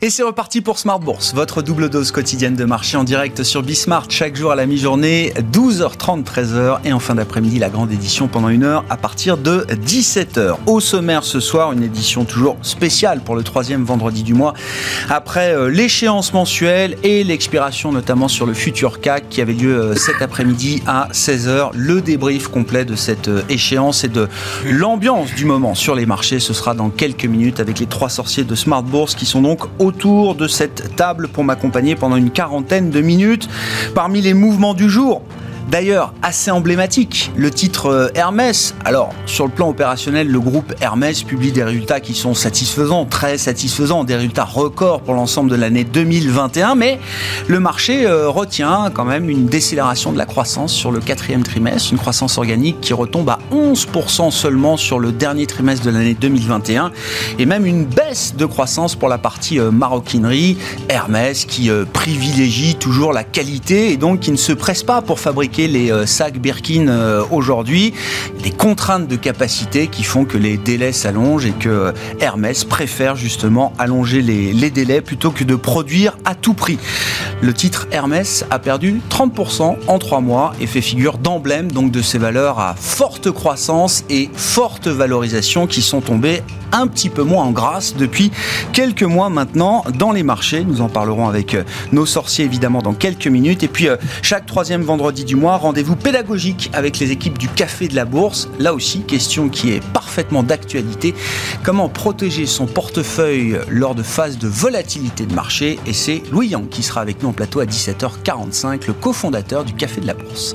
Et c'est reparti pour Smart Bourse, votre double dose quotidienne de marché en direct sur Bismart chaque jour à la mi-journée, 12h30, 13h et en fin d'après-midi la grande édition pendant une heure à partir de 17h. Au sommaire ce soir, une édition toujours spéciale pour le troisième vendredi du mois après euh, l'échéance mensuelle et l'expiration notamment sur le futur CAC qui avait lieu euh, cet après-midi à 16h. Le débrief complet de cette euh, échéance et de l'ambiance du moment sur les marchés, ce sera dans quelques minutes avec les trois sorciers de Smart Bourse qui sont donc au autour de cette table pour m'accompagner pendant une quarantaine de minutes. Parmi les mouvements du jour, D'ailleurs, assez emblématique, le titre euh, Hermès. Alors, sur le plan opérationnel, le groupe Hermès publie des résultats qui sont satisfaisants, très satisfaisants, des résultats records pour l'ensemble de l'année 2021, mais le marché euh, retient quand même une décélération de la croissance sur le quatrième trimestre, une croissance organique qui retombe à 11% seulement sur le dernier trimestre de l'année 2021, et même une baisse de croissance pour la partie euh, maroquinerie. Hermès qui privilégie toujours la qualité et donc qui ne se presse pas pour fabriquer les euh, sacs Birkin euh, aujourd'hui, des contraintes de capacité qui font que les délais s'allongent et que euh, Hermès préfère justement allonger les, les délais plutôt que de produire à tout prix. Le titre Hermès a perdu 30% en trois mois et fait figure d'emblème donc de ces valeurs à forte croissance et forte valorisation qui sont tombées un petit peu moins en grâce depuis quelques mois maintenant dans les marchés. Nous en parlerons avec nos sorciers évidemment dans quelques minutes. Et puis chaque troisième vendredi du mois, rendez-vous pédagogique avec les équipes du Café de la Bourse. Là aussi, question qui est parfaitement d'actualité. Comment protéger son portefeuille lors de phases de volatilité de marché? Et c'est Louis Yang qui sera avec nous en plateau à 17h45, le cofondateur du Café de la Bourse.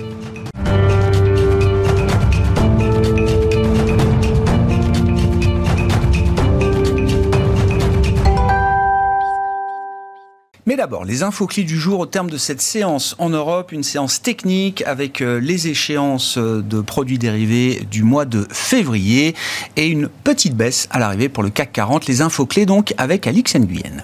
D'abord, les infos clés du jour au terme de cette séance en Europe, une séance technique avec euh, les échéances euh, de produits dérivés du mois de février et une petite baisse à l'arrivée pour le CAC 40. Les infos clés donc avec Alix Nguyen.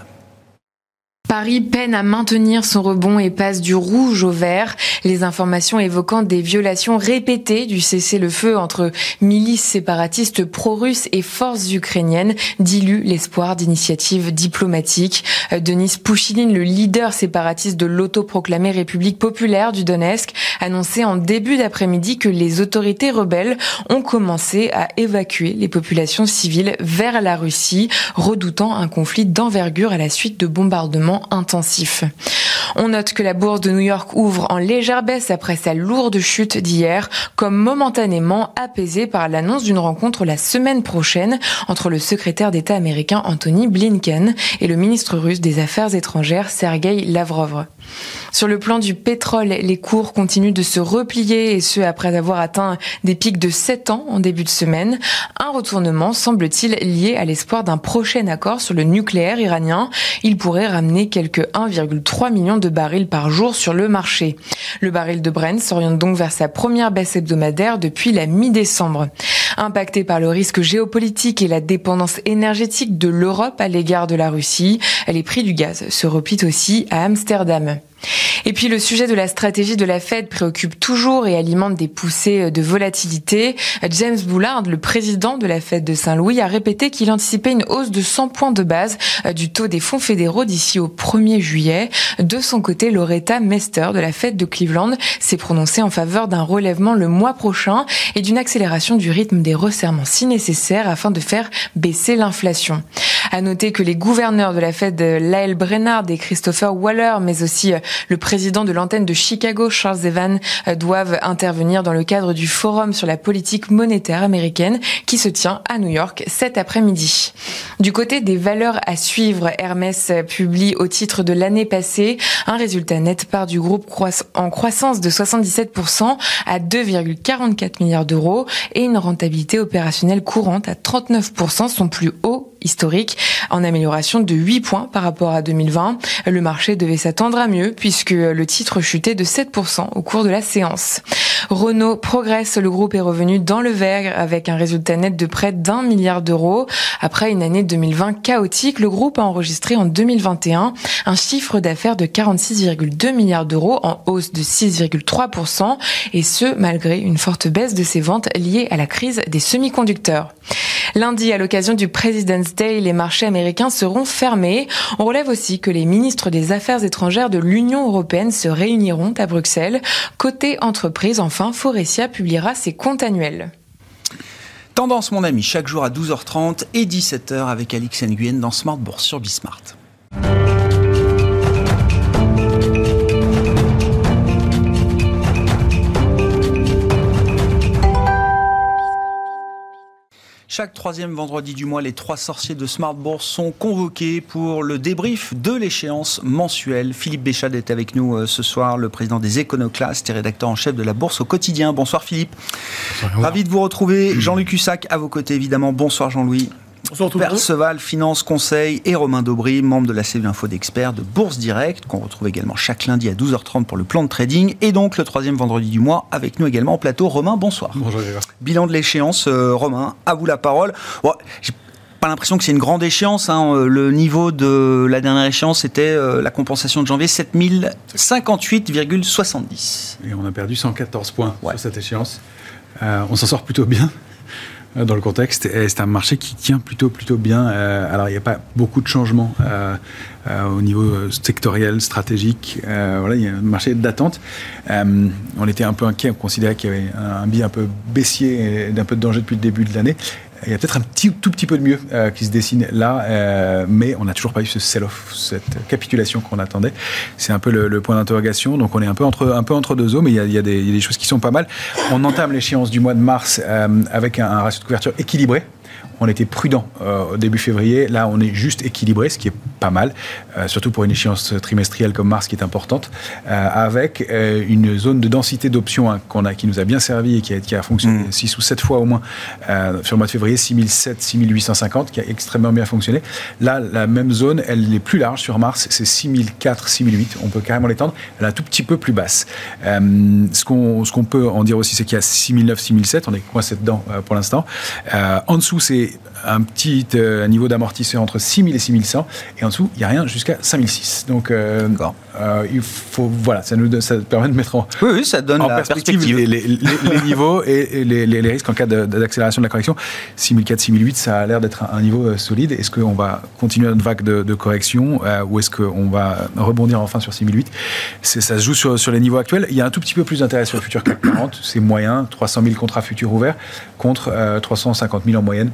Paris peine à maintenir son rebond et passe du rouge au vert. Les informations évoquant des violations répétées du cessez-le-feu entre milices séparatistes pro-russes et forces ukrainiennes diluent l'espoir d'initiatives diplomatiques. Denis Pouchiline, le leader séparatiste de l'autoproclamée République populaire du Donetsk, annonçait en début d'après-midi que les autorités rebelles ont commencé à évacuer les populations civiles vers la Russie, redoutant un conflit d'envergure à la suite de bombardements intensif. On note que la bourse de New York ouvre en légère baisse après sa lourde chute d'hier, comme momentanément apaisée par l'annonce d'une rencontre la semaine prochaine entre le secrétaire d'État américain Anthony Blinken et le ministre russe des Affaires étrangères Sergei Lavrov. Sur le plan du pétrole, les cours continuent de se replier et ce après avoir atteint des pics de 7 ans en début de semaine. Un retournement semble-t-il lié à l'espoir d'un prochain accord sur le nucléaire iranien. Il pourrait ramener quelques 1,3 million de barils par jour sur le marché. Le baril de Brent s'oriente donc vers sa première baisse hebdomadaire depuis la mi-décembre. Impacté par le risque géopolitique et la dépendance énergétique de l'Europe à l'égard de la Russie, les prix du gaz se replient aussi à Amsterdam. Et puis le sujet de la stratégie de la Fed préoccupe toujours et alimente des poussées de volatilité. James Bullard, le président de la Fed de Saint-Louis, a répété qu'il anticipait une hausse de 100 points de base euh, du taux des fonds fédéraux d'ici au 1er juillet. De son côté, Loretta Mester de la Fed de Cleveland s'est prononcée en faveur d'un relèvement le mois prochain et d'une accélération du rythme des resserrements si nécessaire afin de faire baisser l'inflation. À noter que les gouverneurs de la Fed, Lyle Brennard et Christopher Waller, mais aussi euh, le président de l'antenne de Chicago, Charles Evan, euh, doivent intervenir dans le cadre du forum sur la politique monétaire américaine qui se tient à New York cet après-midi. Du côté des valeurs à suivre, Hermès publie au titre de l'année passée un résultat net part du groupe en croissance de 77% à 2,44 milliards d'euros et une rentabilité opérationnelle courante à 39%, son plus haut historique, en amélioration de 8 points par rapport à 2020. Le marché devait s'attendre à mieux puisque le titre chutait de 7% au cours de la séance. Renault progresse, le groupe est revenu dans le vert avec un résultat net de près d'un milliard d'euros. Après une année 2020 chaotique, le groupe a enregistré en 2021 un chiffre d'affaires de 46,2 milliards d'euros en hausse de 6,3% et ce malgré une forte baisse de ses ventes liées à la crise des semi-conducteurs. Lundi, à l'occasion du President's Day, les marchés américains seront fermés. On relève aussi que les ministres des Affaires étrangères de l'Union européenne se réuniront à Bruxelles. Côté entreprise, enfin, Forestia publiera ses comptes annuels. Tendance, mon ami, chaque jour à 12h30 et 17h avec Alix Nguyen dans Smart Bourse sur Bismart. Chaque troisième vendredi du mois, les trois sorciers de Smart Bourse sont convoqués pour le débrief de l'échéance mensuelle. Philippe Béchade est avec nous euh, ce soir, le président des Éconoclastes et rédacteur en chef de la Bourse au quotidien. Bonsoir Philippe. Ravi de vous retrouver. Jean-Luc Hussac à vos côtés évidemment. Bonsoir Jean-Louis. Perceval, Finance Conseil et Romain Daubry, membre de la CV Info d'experts de Bourse Direct, qu'on retrouve également chaque lundi à 12h30 pour le plan de trading. Et donc le troisième vendredi du mois, avec nous également au plateau, Romain, bonsoir. Bonjour, Bilan de l'échéance, euh, Romain, à vous la parole. j'ai pas l'impression que c'est une grande échéance. Hein. Euh, le niveau de la dernière échéance, c'était euh, la compensation de janvier, 7058,70. Et on a perdu 114 points sur cette échéance. on s'en sort plutôt bien. Euh, dans le contexte. Et c'est un marché qui tient plutôt, plutôt bien. Euh, alors, il n'y a pas beaucoup de changements euh, au niveau sectoriel, stratégique. voilà, il y a un marché d'attente. on était un peu inquiet, on considérait qu'il y avait un, biais un peu baissier et d'un peu de danger depuis le début de l'année. Il y a peut-être un tout petit peu de mieux euh, qui se dessine là, euh, mais on n'a toujours pas eu ce sell-off, cette capitulation qu'on attendait. C'est un peu le, point d'interrogation. Donc on est un peu entre, deux eaux, mais il y, a, il, y a des, il y a des choses qui sont pas mal. On entame l'échéance du mois de mars euh, avec un, un ratio de couverture équilibré on était prudent euh, au début février. Là, on est juste équilibré, ce qui est pas mal, euh, surtout pour une échéance trimestrielle comme mars qui est importante, euh, avec une zone de densité d'options hein, qu'on a, qui nous a bien servi et qui a, qui a fonctionné 6 mmh. ou 7 fois au moins sur le mois de février, 6007, 6850, qui a extrêmement bien fonctionné. Là, la même zone, elle est plus large sur mars, c'est 6004, 6008. On peut carrément l'étendre. Elle est un tout petit peu plus basse. ce qu'on qu'on peut en dire aussi, c'est qu'il y a 6009, 6007. On est coincé dedans pour l'instant. en dessous, c'est un petit euh, niveau d'amortisseur entre 6000 et 6100 et en dessous il n'y a rien jusqu'à 5006 donc euh, euh, il faut voilà ça nous ça permet de mettre en, oui, ça donne perspective, Les, niveaux et, les, risques en cas d'accélération de la correction. 6004 6008 ça a l'air d'être un, niveau solide. Est-ce qu'on va continuer notre vague de, correction ou est-ce qu'on va rebondir enfin sur 6008 ça se joue sur, sur les niveaux actuels. Il y a un tout petit peu plus d'intérêt sur le futur CAC 40 c'est moyen. 300 000 contrats futurs ouverts contre 350 000 en moyenne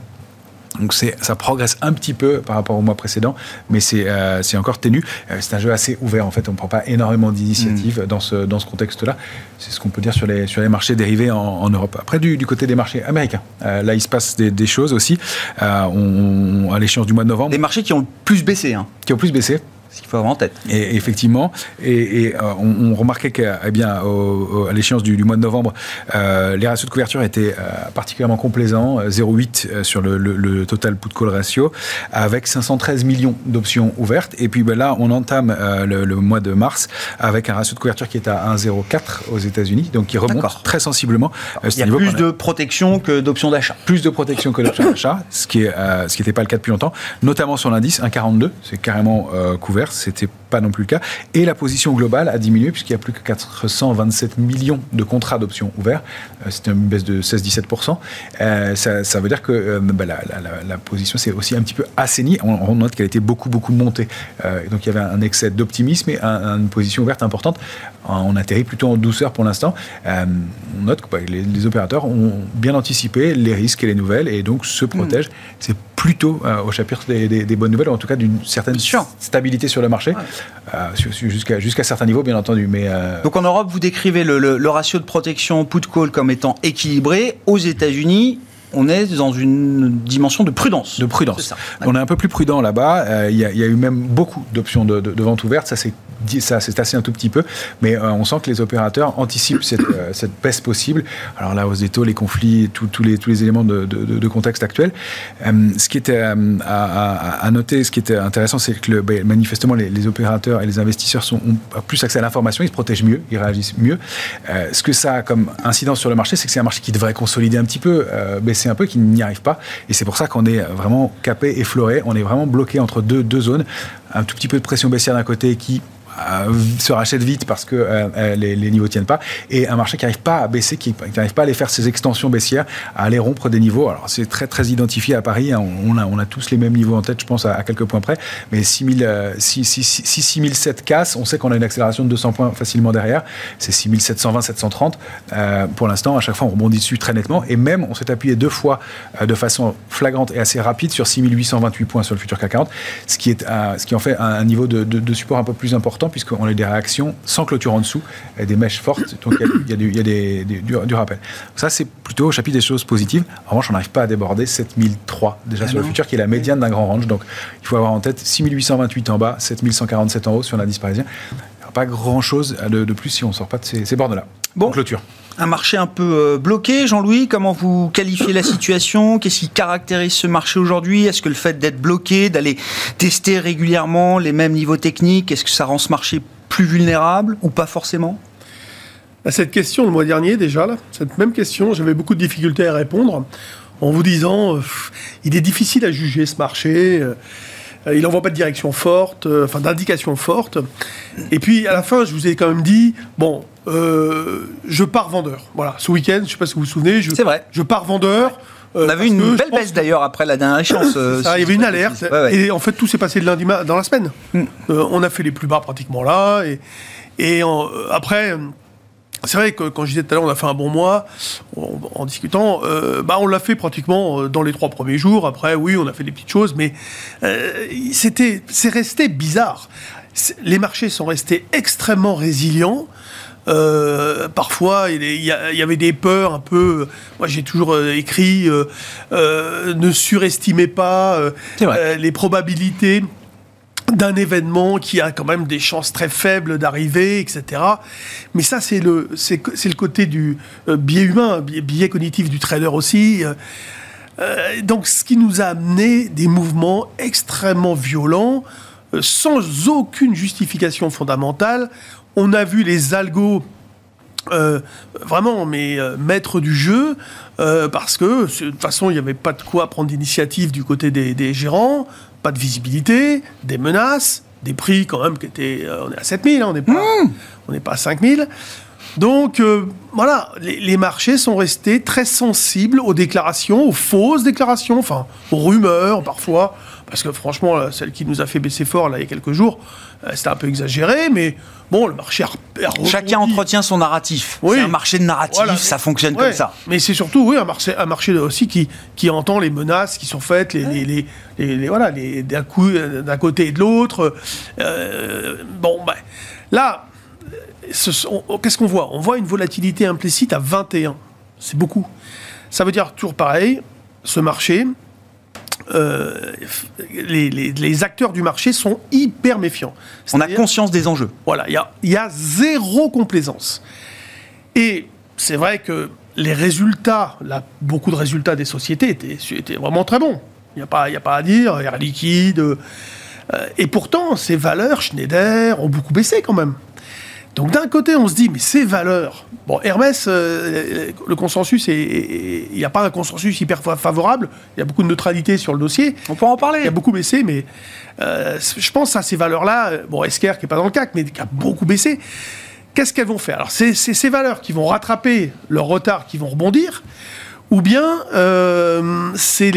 donc ça progresse un petit peu par rapport au mois précédent, mais c'est euh, encore tenu. Euh, c'est un jeu assez ouvert en fait, on ne prend pas énormément d'initiatives mm. dans ce, dans ce contexte-là. C'est ce qu'on peut dire sur les, sur les marchés dérivés en, Europe. Après, du, du, côté des marchés américains, euh, là il se passe des, des choses aussi. On, à l'échéance du mois de novembre. Des marchés qui ont plus baissé. Hein. Qui ont plus baissé ce qu'il faut avoir en tête. Et, effectivement, et, euh, on, remarquait qu'à eh bien, à l'échéance du, mois de novembre, euh, les ratios de couverture étaient euh, particulièrement complaisants, 0,8 sur le, total put-call ratio, avec 513 millions d'options ouvertes. Et puis ben là, on entame le, mois de mars avec un ratio de couverture qui est à 1,04 aux États-Unis, donc qui remonte très sensiblement. Il y a plus de protection que d'options d'achat. Plus de protection que d'options d'achat, ce qui n'était pas le cas depuis longtemps, notamment sur l'indice 1,42, c'est carrément couvert c'était pas non plus le cas. Et la position globale a diminué puisqu'il y a plus que 427 millions de contrats d'options ouverts. Euh, C'était une baisse de 16-17%. Euh, ça, veut dire que euh, bah, la, position s'est aussi un petit peu assainie. On, note qu'elle était beaucoup, beaucoup montée. donc il y avait un excès d'optimisme et une position ouverte importante. On atterrit plutôt en douceur pour l'instant. on note que bah, les, opérateurs ont bien anticipé les risques et les nouvelles et donc se protègent. C'est plutôt au chapitre des, bonnes nouvelles, ou en tout cas d'une certaine stabilité sur le marché, euh, jusqu'à certains niveaux, bien entendu. Mais euh, Donc en Europe, vous décrivez le, ratio de protection put-call comme étant équilibré. Aux États-Unis, on est dans une dimension de prudence. De prudence. On est un peu plus prudent là-bas. Euh, il y, a eu même beaucoup d'options de, de, vente ouverte. Ça, c'est ça c'est assez un tout petit peu, mais euh, on sent que les opérateurs anticipent cette, euh, cette, baisse possible. Alors la hausse des taux, les conflits, tous les, tous les éléments de, de, contexte actuel. Euh, ce qui était à, noter, ce qui était intéressant, c'est que le, ben, manifestement les, opérateurs et les investisseurs sont, ont plus accès à l'information, ils se protègent mieux, ils réagissent mieux. ce que ça a comme incidence sur le marché, c'est que c'est un marché qui devrait consolider un petit peu, baisser un peu, qui n'y arrive pas. Et c'est pour ça qu'on est vraiment capé, effleuré, on est vraiment bloqué entre deux, deux zones. Un tout petit peu de pression baissière d'un côté qui se rachètent vite parce que les, les, niveaux tiennent pas, et un marché qui n'arrive pas à baisser, qui n'arrive pas à aller faire ses extensions baissières, à aller rompre des niveaux. Alors c'est très très identifié à Paris, hein. on, a, on a tous les mêmes niveaux en tête, je pense, à, quelques points près, mais 6000, si, si, si, 6007 casse, on sait qu'on a une accélération de 200 points facilement derrière, c'est 6720, 730. pour l'instant, à chaque fois, on rebondit dessus très nettement, et même on s'est appuyé deux fois de façon flagrante et assez rapide sur 6828 points sur le futur CAC 40, ce qui, est, ce qui en fait un, niveau de, support un peu plus important, puisqu'on a des réactions sans clôture en dessous, des mèches fortes, donc il y a, y a, des, du, rappel. Ça, c'est plutôt au chapitre des choses positives. En revanche, on n'arrive pas à déborder 7003 déjà ah sur le futur, qui est la médiane d'un grand range. Donc, il faut avoir en tête 6828 en bas, 7147 en haut sur l'indice parisien. Il n'y a pas grand-chose de, plus si on ne sort pas de ces, ces bornes-là. Bon. clôture. Un marché un peu euh, bloqué, Jean-Louis, comment vous qualifiez la situation? Qu'est-ce qui caractérise ce marché aujourd'hui? Est-ce que le fait d'être bloqué, d'aller tester régulièrement les mêmes niveaux techniques, est-ce que ça rend ce marché plus vulnérable ou pas forcément? À cette question le mois dernier déjà, là, cette même question, j'avais beaucoup de difficultés à répondre en vous disant, euh, il est difficile à juger ce marché. Euh, il n'envoie pas de direction forte, euh, enfin d'indication forte. Et puis à la fin, je vous ai quand même dit, bon, je pars vendeur. Voilà, ce week-end, je ne sais pas si vous vous souvenez, je, vrai. je pars vendeur. on avait une belle baisse d'ailleurs après la dernière échéance. il y avait une alerte. Et en fait, tout s'est passé le lundi dans la semaine. Mm. on a fait les plus bas pratiquement là. Et, et après, c'est vrai que quand je disais tout à l'heure, on a fait un bon mois en, discutant. Euh, bah, on l'a fait pratiquement euh, dans les trois premiers jours. Après, oui, on a fait des petites choses, mais euh, c'était, c'est resté bizarre. Les marchés sont restés extrêmement résilients. parfois, il y, avait des peurs un peu. Moi, j'ai toujours écrit ne surestimez pas les probabilités d'un événement qui a quand même des chances très faibles d'arriver, etc. Mais ça, c'est le, le côté du euh, biais humain, biais, cognitif du trader aussi. Euh, euh, donc, ce qui nous a amené des mouvements extrêmement violents, sans aucune justification fondamentale. On a vu les algos vraiment, mais maîtres du jeu, parce que de toute façon, il n'y avait pas de quoi prendre d'initiative du côté des, des, gérants pas de visibilité, des menaces, des prix quand même qui étaient... Euh, on est à 7000, hein, on n'est pas, mmh. on n'est pas à 5000. Donc euh, voilà, les, marchés sont restés très sensibles aux déclarations, aux fausses déclarations, enfin aux rumeurs parfois, parce que franchement, celle qui nous a fait baisser fort là, il y a quelques jours, euh, c'était un peu exagéré, mais bon, le marché a, Chacun entretient son narratif. Oui. C'est un marché de narratif, ça fonctionne comme ça. Mais c'est surtout oui, un, marché, un marché aussi qui, qui entend les menaces qui sont faites, les, les, les, voilà, les, d'un, coup, d'un côté et de l'autre. Euh, bon, ben, là, qu'est-ce qu'on voit? On voit une volatilité implicite à 21. C'est beaucoup. Ça veut dire toujours pareil, ce marché, euh, les, acteurs du marché sont hyper méfiants. On a conscience des enjeux. Voilà, il y a, zéro complaisance. Et c'est vrai que les résultats, beaucoup de résultats des sociétés étaient, vraiment très bons. Il n'y a, pas, a pas à dire, Air Liquide. Euh, et pourtant, ces valeurs, Schneider, ont beaucoup baissé quand même. Donc d'un côté, on se dit, mais ces valeurs, bon, Hermès, euh, le consensus, il n'y a pas un consensus hyper favorable, il y a beaucoup de neutralité sur le dossier. On peut en parler. Il y a beaucoup baissé, mais euh, je pense à ces valeurs-là, euh, bon, Esker qui n'est pas dans le CAC, mais qui a beaucoup baissé, qu'est-ce qu'elles vont faire? Alors c'est ces valeurs qui vont rattraper leur retard, qui vont rebondir, ou bien c'est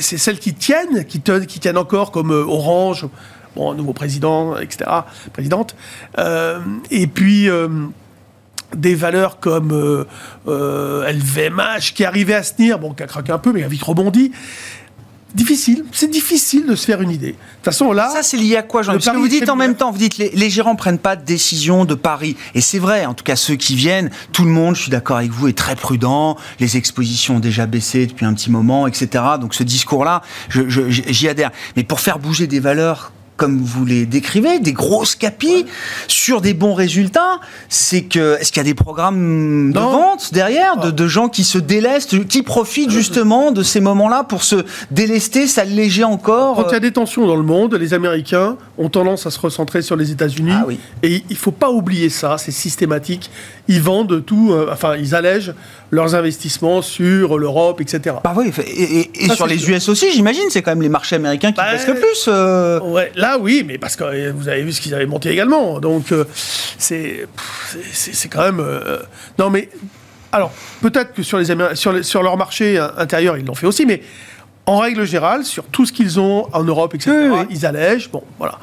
celles qui tiennent, qui tiennent encore comme Orange, bon, nouveau président, etc., présidente. Euh, et puis euh, des valeurs comme euh, LVMH euh, qui arrivait à se tenir, bon, qui a craqué un peu, mais a vite rebondi. Difficile, c'est difficile de se faire une idée. De toute façon, là. Ça, c'est lié à quoi, Jean Parce que vous dites en même temps, vous dites les, les gérants prennent pas de décision de Paris. Et c'est vrai, en tout cas, ceux qui viennent, tout le monde, je suis d'accord avec vous, est très prudent. Les expositions ont déjà baissé depuis un petit moment, etc. Donc ce discours-là, j'y adhère. Mais pour faire bouger des valeurs comme vous les décrivez, des grosses capis sur des bons résultats. C'est que est-ce qu'il y a des programmes de vente derrière, de, gens qui se délestent, qui profitent justement de ces moments-là pour se délester, s'alléger encore Quand il y a des tensions dans le monde, les Américains ont tendance à se recentrer sur les États-Unis. Ah et il faut pas oublier ça, c'est systématique. Ils vendent tout, euh, enfin ils allègent leurs investissements sur l'Europe, etc. Bah oui, et, sur les US aussi, j'imagine, c'est quand même les marchés américains qui bah, le plus. Euh. Ouais, là, Ça, oui, mais parce que vous avez vu ce qu'ils avaient monté également. Donc, c'est c'est quand même. non, mais alors, peut-être que sur, les, sur, sur leur marché intérieur, ils l'ont fait aussi, mais en règle générale, sur tout ce qu'ils ont en Europe, etc., ils allègent. Bon, voilà.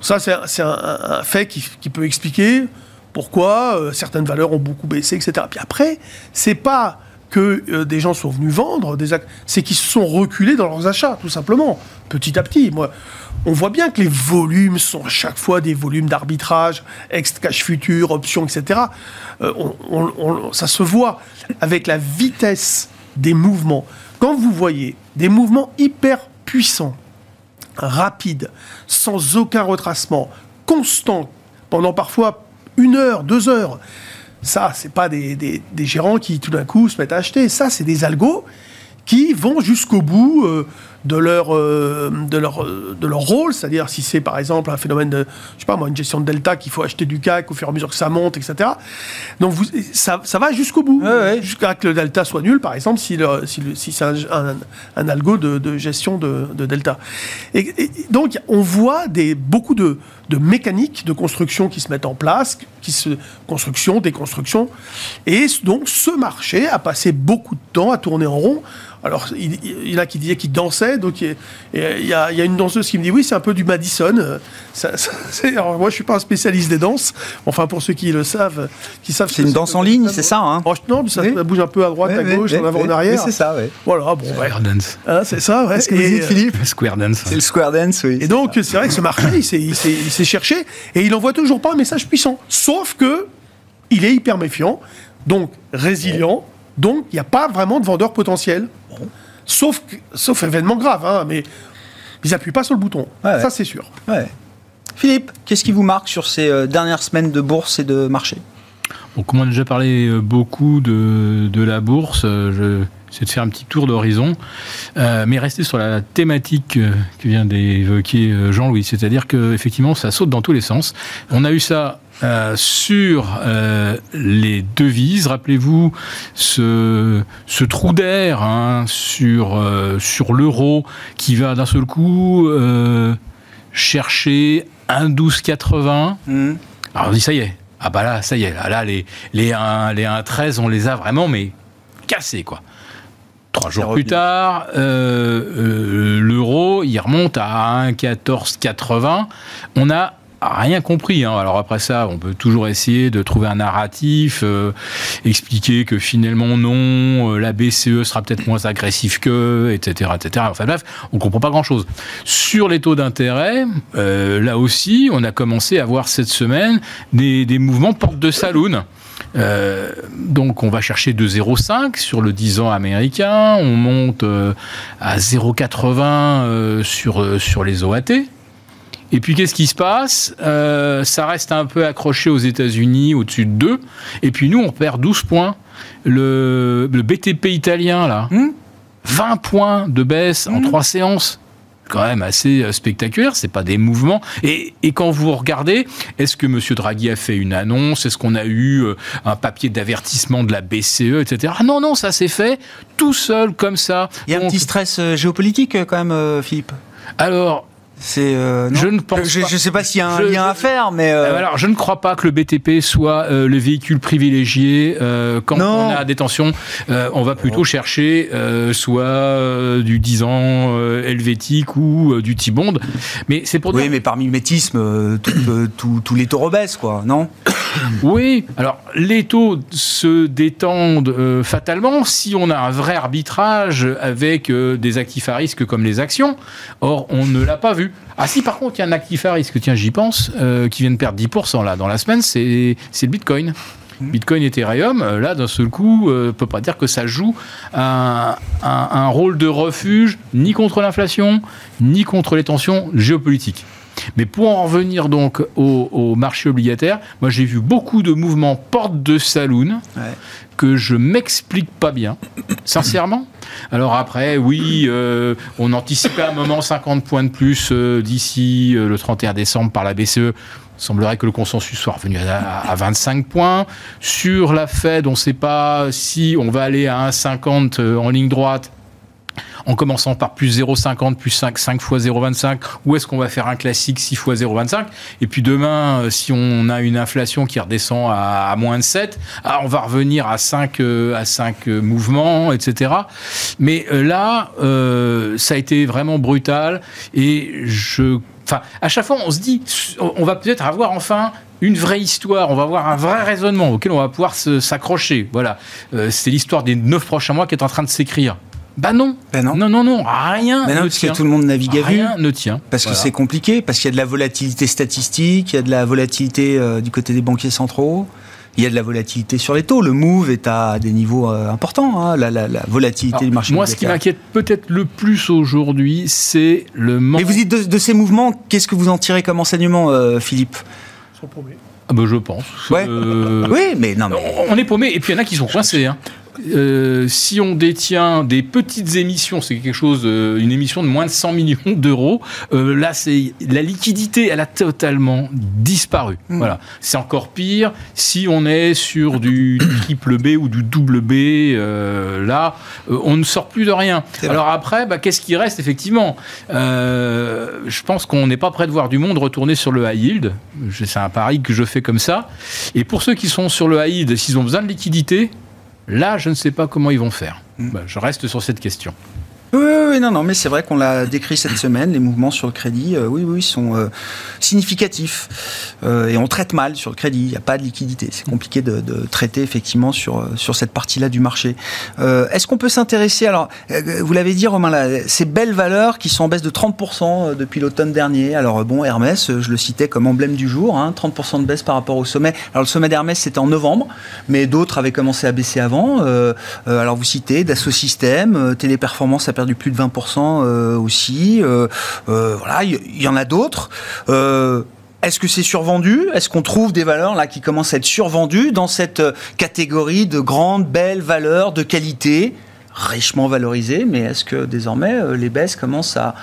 Ça, c'est un, fait qui, peut expliquer pourquoi euh, certaines valeurs ont beaucoup baissé, etc. Puis après, c'est pas que euh, des gens sont venus vendre, c'est qu'ils se sont reculés dans leurs achats, tout simplement, petit à petit. Moi, on voit bien que les volumes sont à chaque fois des volumes d'arbitrage, ex-cash futur, options, etc. Euh, ça se voit avec la vitesse des mouvements. Quand vous voyez des mouvements hyper puissants, rapides, sans aucun retracement, constants, pendant parfois une heure, deux heures, ça, c'est pas des, gérants qui tout d'un coup se mettent à acheter. Ça, c'est des algos qui vont jusqu'au bout euh, de leur, euh, de leur, euh, de leur rôle, c'est-à-dire si c'est par exemple un phénomène de, je sais pas moi, une gestion de delta qu'il faut acheter du CAC au fur et à mesure que ça monte, etc. Donc vous, ça, ça va jusqu'au bout, jusqu'à ce que le delta soit nul, par exemple, si, si, si c'est un, un, algo de, de gestion de, de delta. Et, donc on voit des, beaucoup de, de mécaniques de construction qui se mettent en place, qui se construction, déconstruction, et donc ce marché a passé beaucoup de temps à tourner en rond alors, il, y en a qui disaient qu'il dansait, donc il y, a, une danseuse qui me dit oui, c'est un peu du Madison. alors, moi, je suis pas un spécialiste des danses. Enfin, pour ceux qui le savent, qui savent. C'est une danse en ligne, c'est ça hein Non, ça, bouge un peu à droite, à gauche, en avant, en arrière. C'est ça, oui. Voilà, bon. Square dance. Hein, c'est ça, ouais. ce que vous dites, Philippe Square dance. C'est le square dance, oui. Et donc, c'est vrai que ce marché, il s'est cherché et il envoie toujours pas un message puissant. Sauf que il est hyper méfiant, donc résilient. Donc, il n'y a pas vraiment de vendeur potentiel. Sauf, sauf événement grave, hein, mais ils n'appuient pas sur le bouton. Ça, c'est sûr. Philippe, qu'est-ce qui vous marque sur ces euh, dernières semaines de bourse et de marché? Bon, Comme on a déjà parlé euh, beaucoup de, de la bourse, euh, je c'est de faire un petit tour d'horizon, mais rester sur la thématique que vient d'évoquer Jean-Louis, c'est-à-dire qu'effectivement, ça saute dans tous les sens. On a eu ça euh, sur euh, les devises. Rappelez-vous ce, ce, trou d'air hein, sur, euh, sur l'euro qui va d'un seul coup chercher 1,1280. Mmh. Alors on dit ça y est. Ah bah là, ça y est. Là, les, les 1,13, on les a vraiment, mais cassés, quoi. Trois jours plus tard, l'euro, il remonte à 1,1480. On a rien compris. Hein. Alors après ça, on peut toujours essayer de trouver un narratif, euh, expliquer que finalement non, euh, la BCE sera peut-être moins agressive que, etc., etc. Enfin bref, on comprend pas grand-chose. Sur les taux d'intérêt, euh, là aussi, on a commencé à voir cette semaine des, des mouvements porte de saloon. Donc on va chercher 2,05 sur le 10 ans américain, on monte à 0,80 sur, sur les OAT. Et puis qu'est-ce qui se passe? Euh, Ça reste un peu accroché aux États-Unis, au-dessus de 2. Et puis nous, on perd 12 points. Le, BTP italien, là, 20 hmm points de baisse en 3 hmm séances quand même assez euh, spectaculaire, c'est pas des mouvements. Et, quand vous regardez, est-ce que M. Draghi a fait une annonce? Est-ce qu'on a eu euh, un papier d'avertissement de la BCE, etc. Ah non, non, ça s'est fait tout seul, comme ça. Il y a un petit stress géopolitique quand même, Philippe Alors, c'est euh, je ne pense je, je sais pas s'il y a un lien à faire, mais euh, euh... alors je ne crois pas que le BTP soit euh, le véhicule privilégié euh, quand on a des tensions. on va plutôt chercher soit du 10 ans helvétique ou du T-bond. Mais c'est pour oui, mais par mimétisme, tous les taux rebaissent, quoi, non Oui. Alors les taux se détendent fatalement si on a un vrai arbitrage avec des actifs à risque comme les actions. Or on ne l'a pas vu. Ah si, par contre, il y a un actif à risque, tiens, j'y pense, euh, qui vient de perdre 10% là dans la semaine, c'est le Bitcoin. Mmh. Bitcoin et Ethereum, euh, là, d'un seul coup, euh, on ne peut pas dire que ça joue un, un rôle de refuge ni contre l'inflation, ni contre les tensions géopolitiques. Mais pour en revenir donc au, marché obligataire, moi j'ai vu beaucoup de mouvements porte de saloon que je m'explique pas bien, sincèrement. Alors après, oui, euh, on anticipait à un moment 50 points de plus euh, d'ici euh, le 31 décembre par la BCE. Il semblerait que le consensus soit revenu à, 25 points. Sur la Fed, on ne sait pas si on va aller à 1,50 en ligne droite en commençant par plus 0,50, plus 5, 5 fois 0,25, ou est-ce qu'on va faire un classique 6 fois 0,25 Et puis demain, euh, si on a une inflation qui redescend à, moins de 7, ah, on va revenir à 5, euh, à 5 mouvements, etc. Mais là, ça a été vraiment brutal et je Enfin, à chaque fois, on se dit, on va peut-être avoir enfin une vraie histoire, on va avoir un vrai raisonnement auquel on va pouvoir s'accrocher. Voilà, euh, c'est l'histoire des neuf prochains mois qui est en train de s'écrire. Bah non. Ben non. Non, non, non, rien. Ben non, parce que tout le monde navigue à vue. Rien ne tient. Parce que c'est compliqué, parce qu'il y a de la volatilité statistique, il y a de la volatilité euh, du côté des banquiers centraux il y a de la volatilité sur les taux. Le move est à des niveaux euh, importants, hein, la, volatilité du marché. Moi, ce qui m'inquiète peut-être le plus aujourd'hui, c'est le manque. Mais vous dites de, ces mouvements, qu'est-ce que vous en tirez comme enseignement, euh, Philippe? Ah bah je pense. Ouais. Euh, oui, mais non. Mais... On est paumé. Et puis il y en a qui sont coincés. Hein. Euh, si on détient des petites émissions, c'est quelque chose, euh, une émission de moins de 100 millions d'euros, euh, là, c'est la liquidité, elle a totalement disparu. Hmm. Voilà, c'est encore pire si on est sur du triple B ou du double B. là, on ne sort plus de rien. Alors après, bah, qu'est-ce qui reste effectivement? Je pense qu'on n'est pas prêt de voir du monde retourner sur le high yield. C'est un pari que je fais comme ça. Et pour ceux qui sont sur le high yield, s'ils ont besoin de liquidité, Là, je ne sais pas comment ils vont faire. Bah, je reste sur cette question. Oui, oui, non, non, mais c'est vrai qu'on l'a décrit cette semaine. Les mouvements sur le crédit, euh, oui, oui, sont euh, significatifs. Euh, et on traite mal sur le crédit. Il n'y a pas de liquidité. C'est compliqué de, traiter effectivement sur, sur cette partie-là du marché. Est-ce qu'on peut s'intéresser Alors, vous l'avez dit, Romain, là, ces belles valeurs qui sont en baisse de 30% depuis l'automne dernier. Alors, bon, Hermès, je le citais comme emblème du jour, hein, 30% de baisse par rapport au sommet. Alors, le sommet d'Hermès, c'était en novembre, mais d'autres avaient commencé à baisser avant. alors, vous citez Dassault Systèmes, Téléperformance perdu plus de 20% euh, aussi. Euh, euh, voilà, il y, en a d'autres. Est-ce que c'est survendu? Est-ce qu'on trouve des valeurs là qui commencent à être survendues dans cette catégorie de grandes, belles valeurs de qualité, richement valorisées Mais est-ce que désormais les baisses commencent à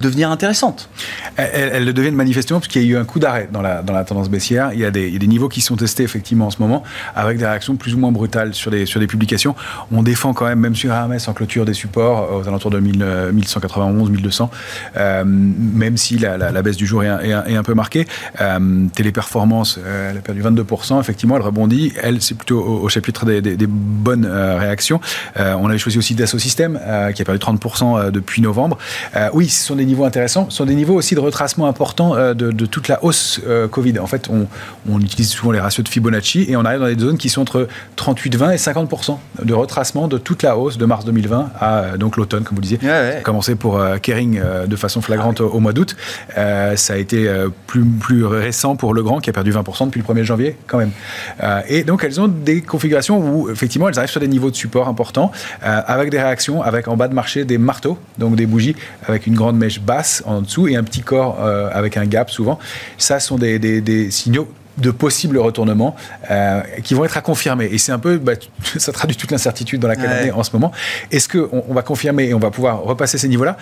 devenir intéressante. Elles, le deviennent manifestement parce qu'il y a eu un coup d'arrêt dans la, dans la tendance baissière. Il y, a des, des, niveaux qui sont testés effectivement en ce moment avec des réactions plus ou moins brutales sur des, sur des publications. On défend quand même, même sur AMS en clôture des supports euh, aux alentours de 1191, 1200, euh, même si la, la, baisse du jour est un, est un, peu marquée. Euh, téléperformance, elle a perdu 22%. Effectivement, elle rebondit. Elle, c'est plutôt au, chapitre des, des, bonnes réactions. on avait choisi aussi Dassault Systèmes qui a perdu 30% depuis novembre. oui, ce sont des niveaux intéressants, sont des niveaux aussi de retracement important euh, de, toute la hausse euh, Covid. En fait, on, utilise souvent les ratios de Fibonacci et on arrive dans des zones qui sont entre 38-20 et 50% de retracement de toute la hausse de mars 2020 à euh, donc l'automne, comme vous disiez. Ça a commencé pour Kering de façon flagrante au, mois d'août. ça a été plus, plus récent pour Legrand qui a perdu 20% depuis le 1er janvier quand même. et donc elles ont des configurations où effectivement elles arrivent sur des niveaux de support importants avec des réactions, avec en bas de marché des marteaux, donc des bougies avec une grande mèche basse en dessous et un petit corps euh, avec un gap souvent. Ça sont des, des, signaux de possibles retournements euh, qui vont être à confirmer. Et c'est un peu, bah, ça traduit toute l'incertitude dans laquelle on est en ce moment. Est-ce qu'on on va confirmer et on va pouvoir repasser ces niveaux-là?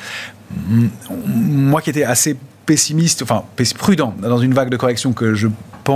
Moi qui étais assez pessimiste, enfin prudent dans une vague de correction que je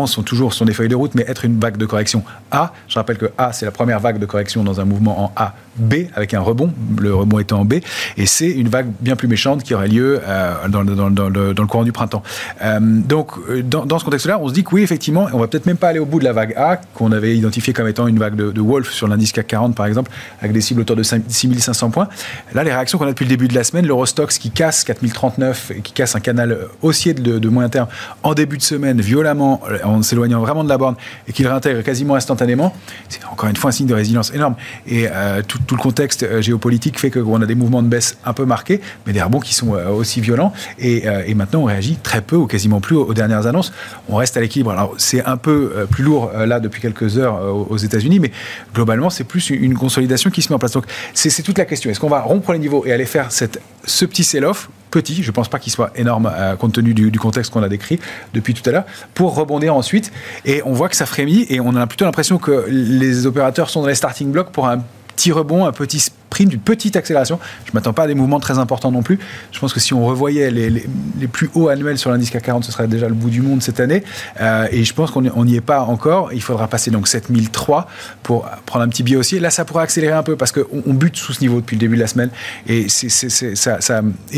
sont toujours sur des feuilles de route, mais être une vague de correction A. Je rappelle que A, c'est la première vague de correction dans un mouvement en A, B, avec un rebond, le rebond étant en B, et c'est une vague bien plus méchante qui aurait lieu euh, dans, dans, dans, le, dans, le, courant du printemps. Euh, donc, euh, dans, ce contexte-là, on se dit que oui, effectivement, on va peut-être même pas aller au bout de la vague A, qu'on avait identifié comme étant une vague de, Wolf sur l'indice CAC 40, par exemple, avec des cibles autour de 6500 points. Là, les réactions qu'on a depuis le début de la semaine, l'Eurostox qui casse 4039 et qui casse un canal haussier de, de moyen terme en début de semaine, violemment, en s'éloignant vraiment de la borne et qu'il réintègre quasiment instantanément, c'est encore une fois un signe de résilience énorme. Et euh, tout, le contexte euh, géopolitique fait qu'on a des mouvements de baisse un peu marqués, mais des rebonds qui sont euh, aussi violents. Et, maintenant, on réagit très peu ou quasiment plus aux, dernières annonces. On reste à l'équilibre. Alors, c'est un peu plus lourd là depuis quelques heures aux États-Unis, mais globalement, c'est plus une consolidation qui se met en place. Donc, c'est toute la question. Est-ce qu'on va rompre les niveaux et aller faire cette, ce petit sell-off petit, je ne pense pas qu'il soit énorme euh, compte tenu du, contexte qu'on a décrit depuis tout à l'heure, pour rebondir ensuite. Et on voit que ça frémit et on a plutôt l'impression que les opérateurs sont dans les starting blocks pour un petit rebond, un petit sprint, une petite accélération. Je ne m'attends pas à des mouvements très importants non plus. Je pense que si on revoyait les, les, plus hauts annuels sur l'indice CAC 40, ce serait déjà le bout du monde cette année. Euh, et je pense qu'on n'y est pas encore. Il faudra passer donc 7003 pour prendre un petit biais aussi. Là, ça pourrait accélérer un peu parce qu'on on bute sous ce niveau depuis le début de la semaine et,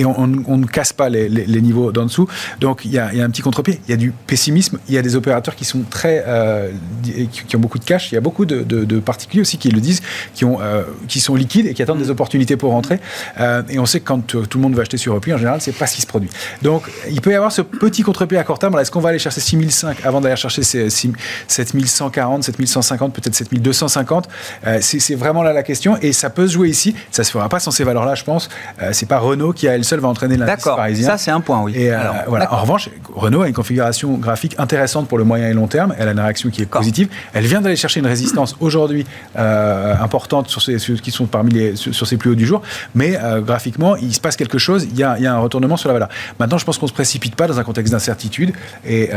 on, ne casse pas les, les, niveaux d'en dessous. Donc il y, a, un petit contre-pied. Il y a du pessimisme. Il y a des opérateurs qui sont très, euh, qui, ont beaucoup de cash. Il y a beaucoup de, de, particuliers aussi qui le disent, qui, ont, euh, qui sont liquides et qui attendent des opportunités pour rentrer. et on sait que quand tout le monde veut acheter sur repli, en général, c'est pas ce qui se produit. Donc il peut y avoir ce petit contre-pied à court terme. Est-ce qu'on va aller chercher 6005 avant d'aller chercher ces 7140, 7150, peut-être 7250 euh, C'est vraiment là la question et ça peut se jouer ici. Ça se fera pas sans ces valeurs-là, je pense. Euh, c'est pas Renault qui à elle seule va entraîner l'indice parisien. Ça c'est un point, oui. Et euh, voilà. En revanche, Renault a une configuration graphique intéressante pour le moyen et long terme. Elle a une réaction qui est positive. Elle vient d'aller chercher une résistance aujourd'hui importante sur ces qui sont parmi les sur, ces plus hauts du jour, mais graphiquement il se passe quelque chose. Il y, a, un retournement sur la valeur. Maintenant, je pense qu'on se précipite pas dans un contexte d'incertitude et,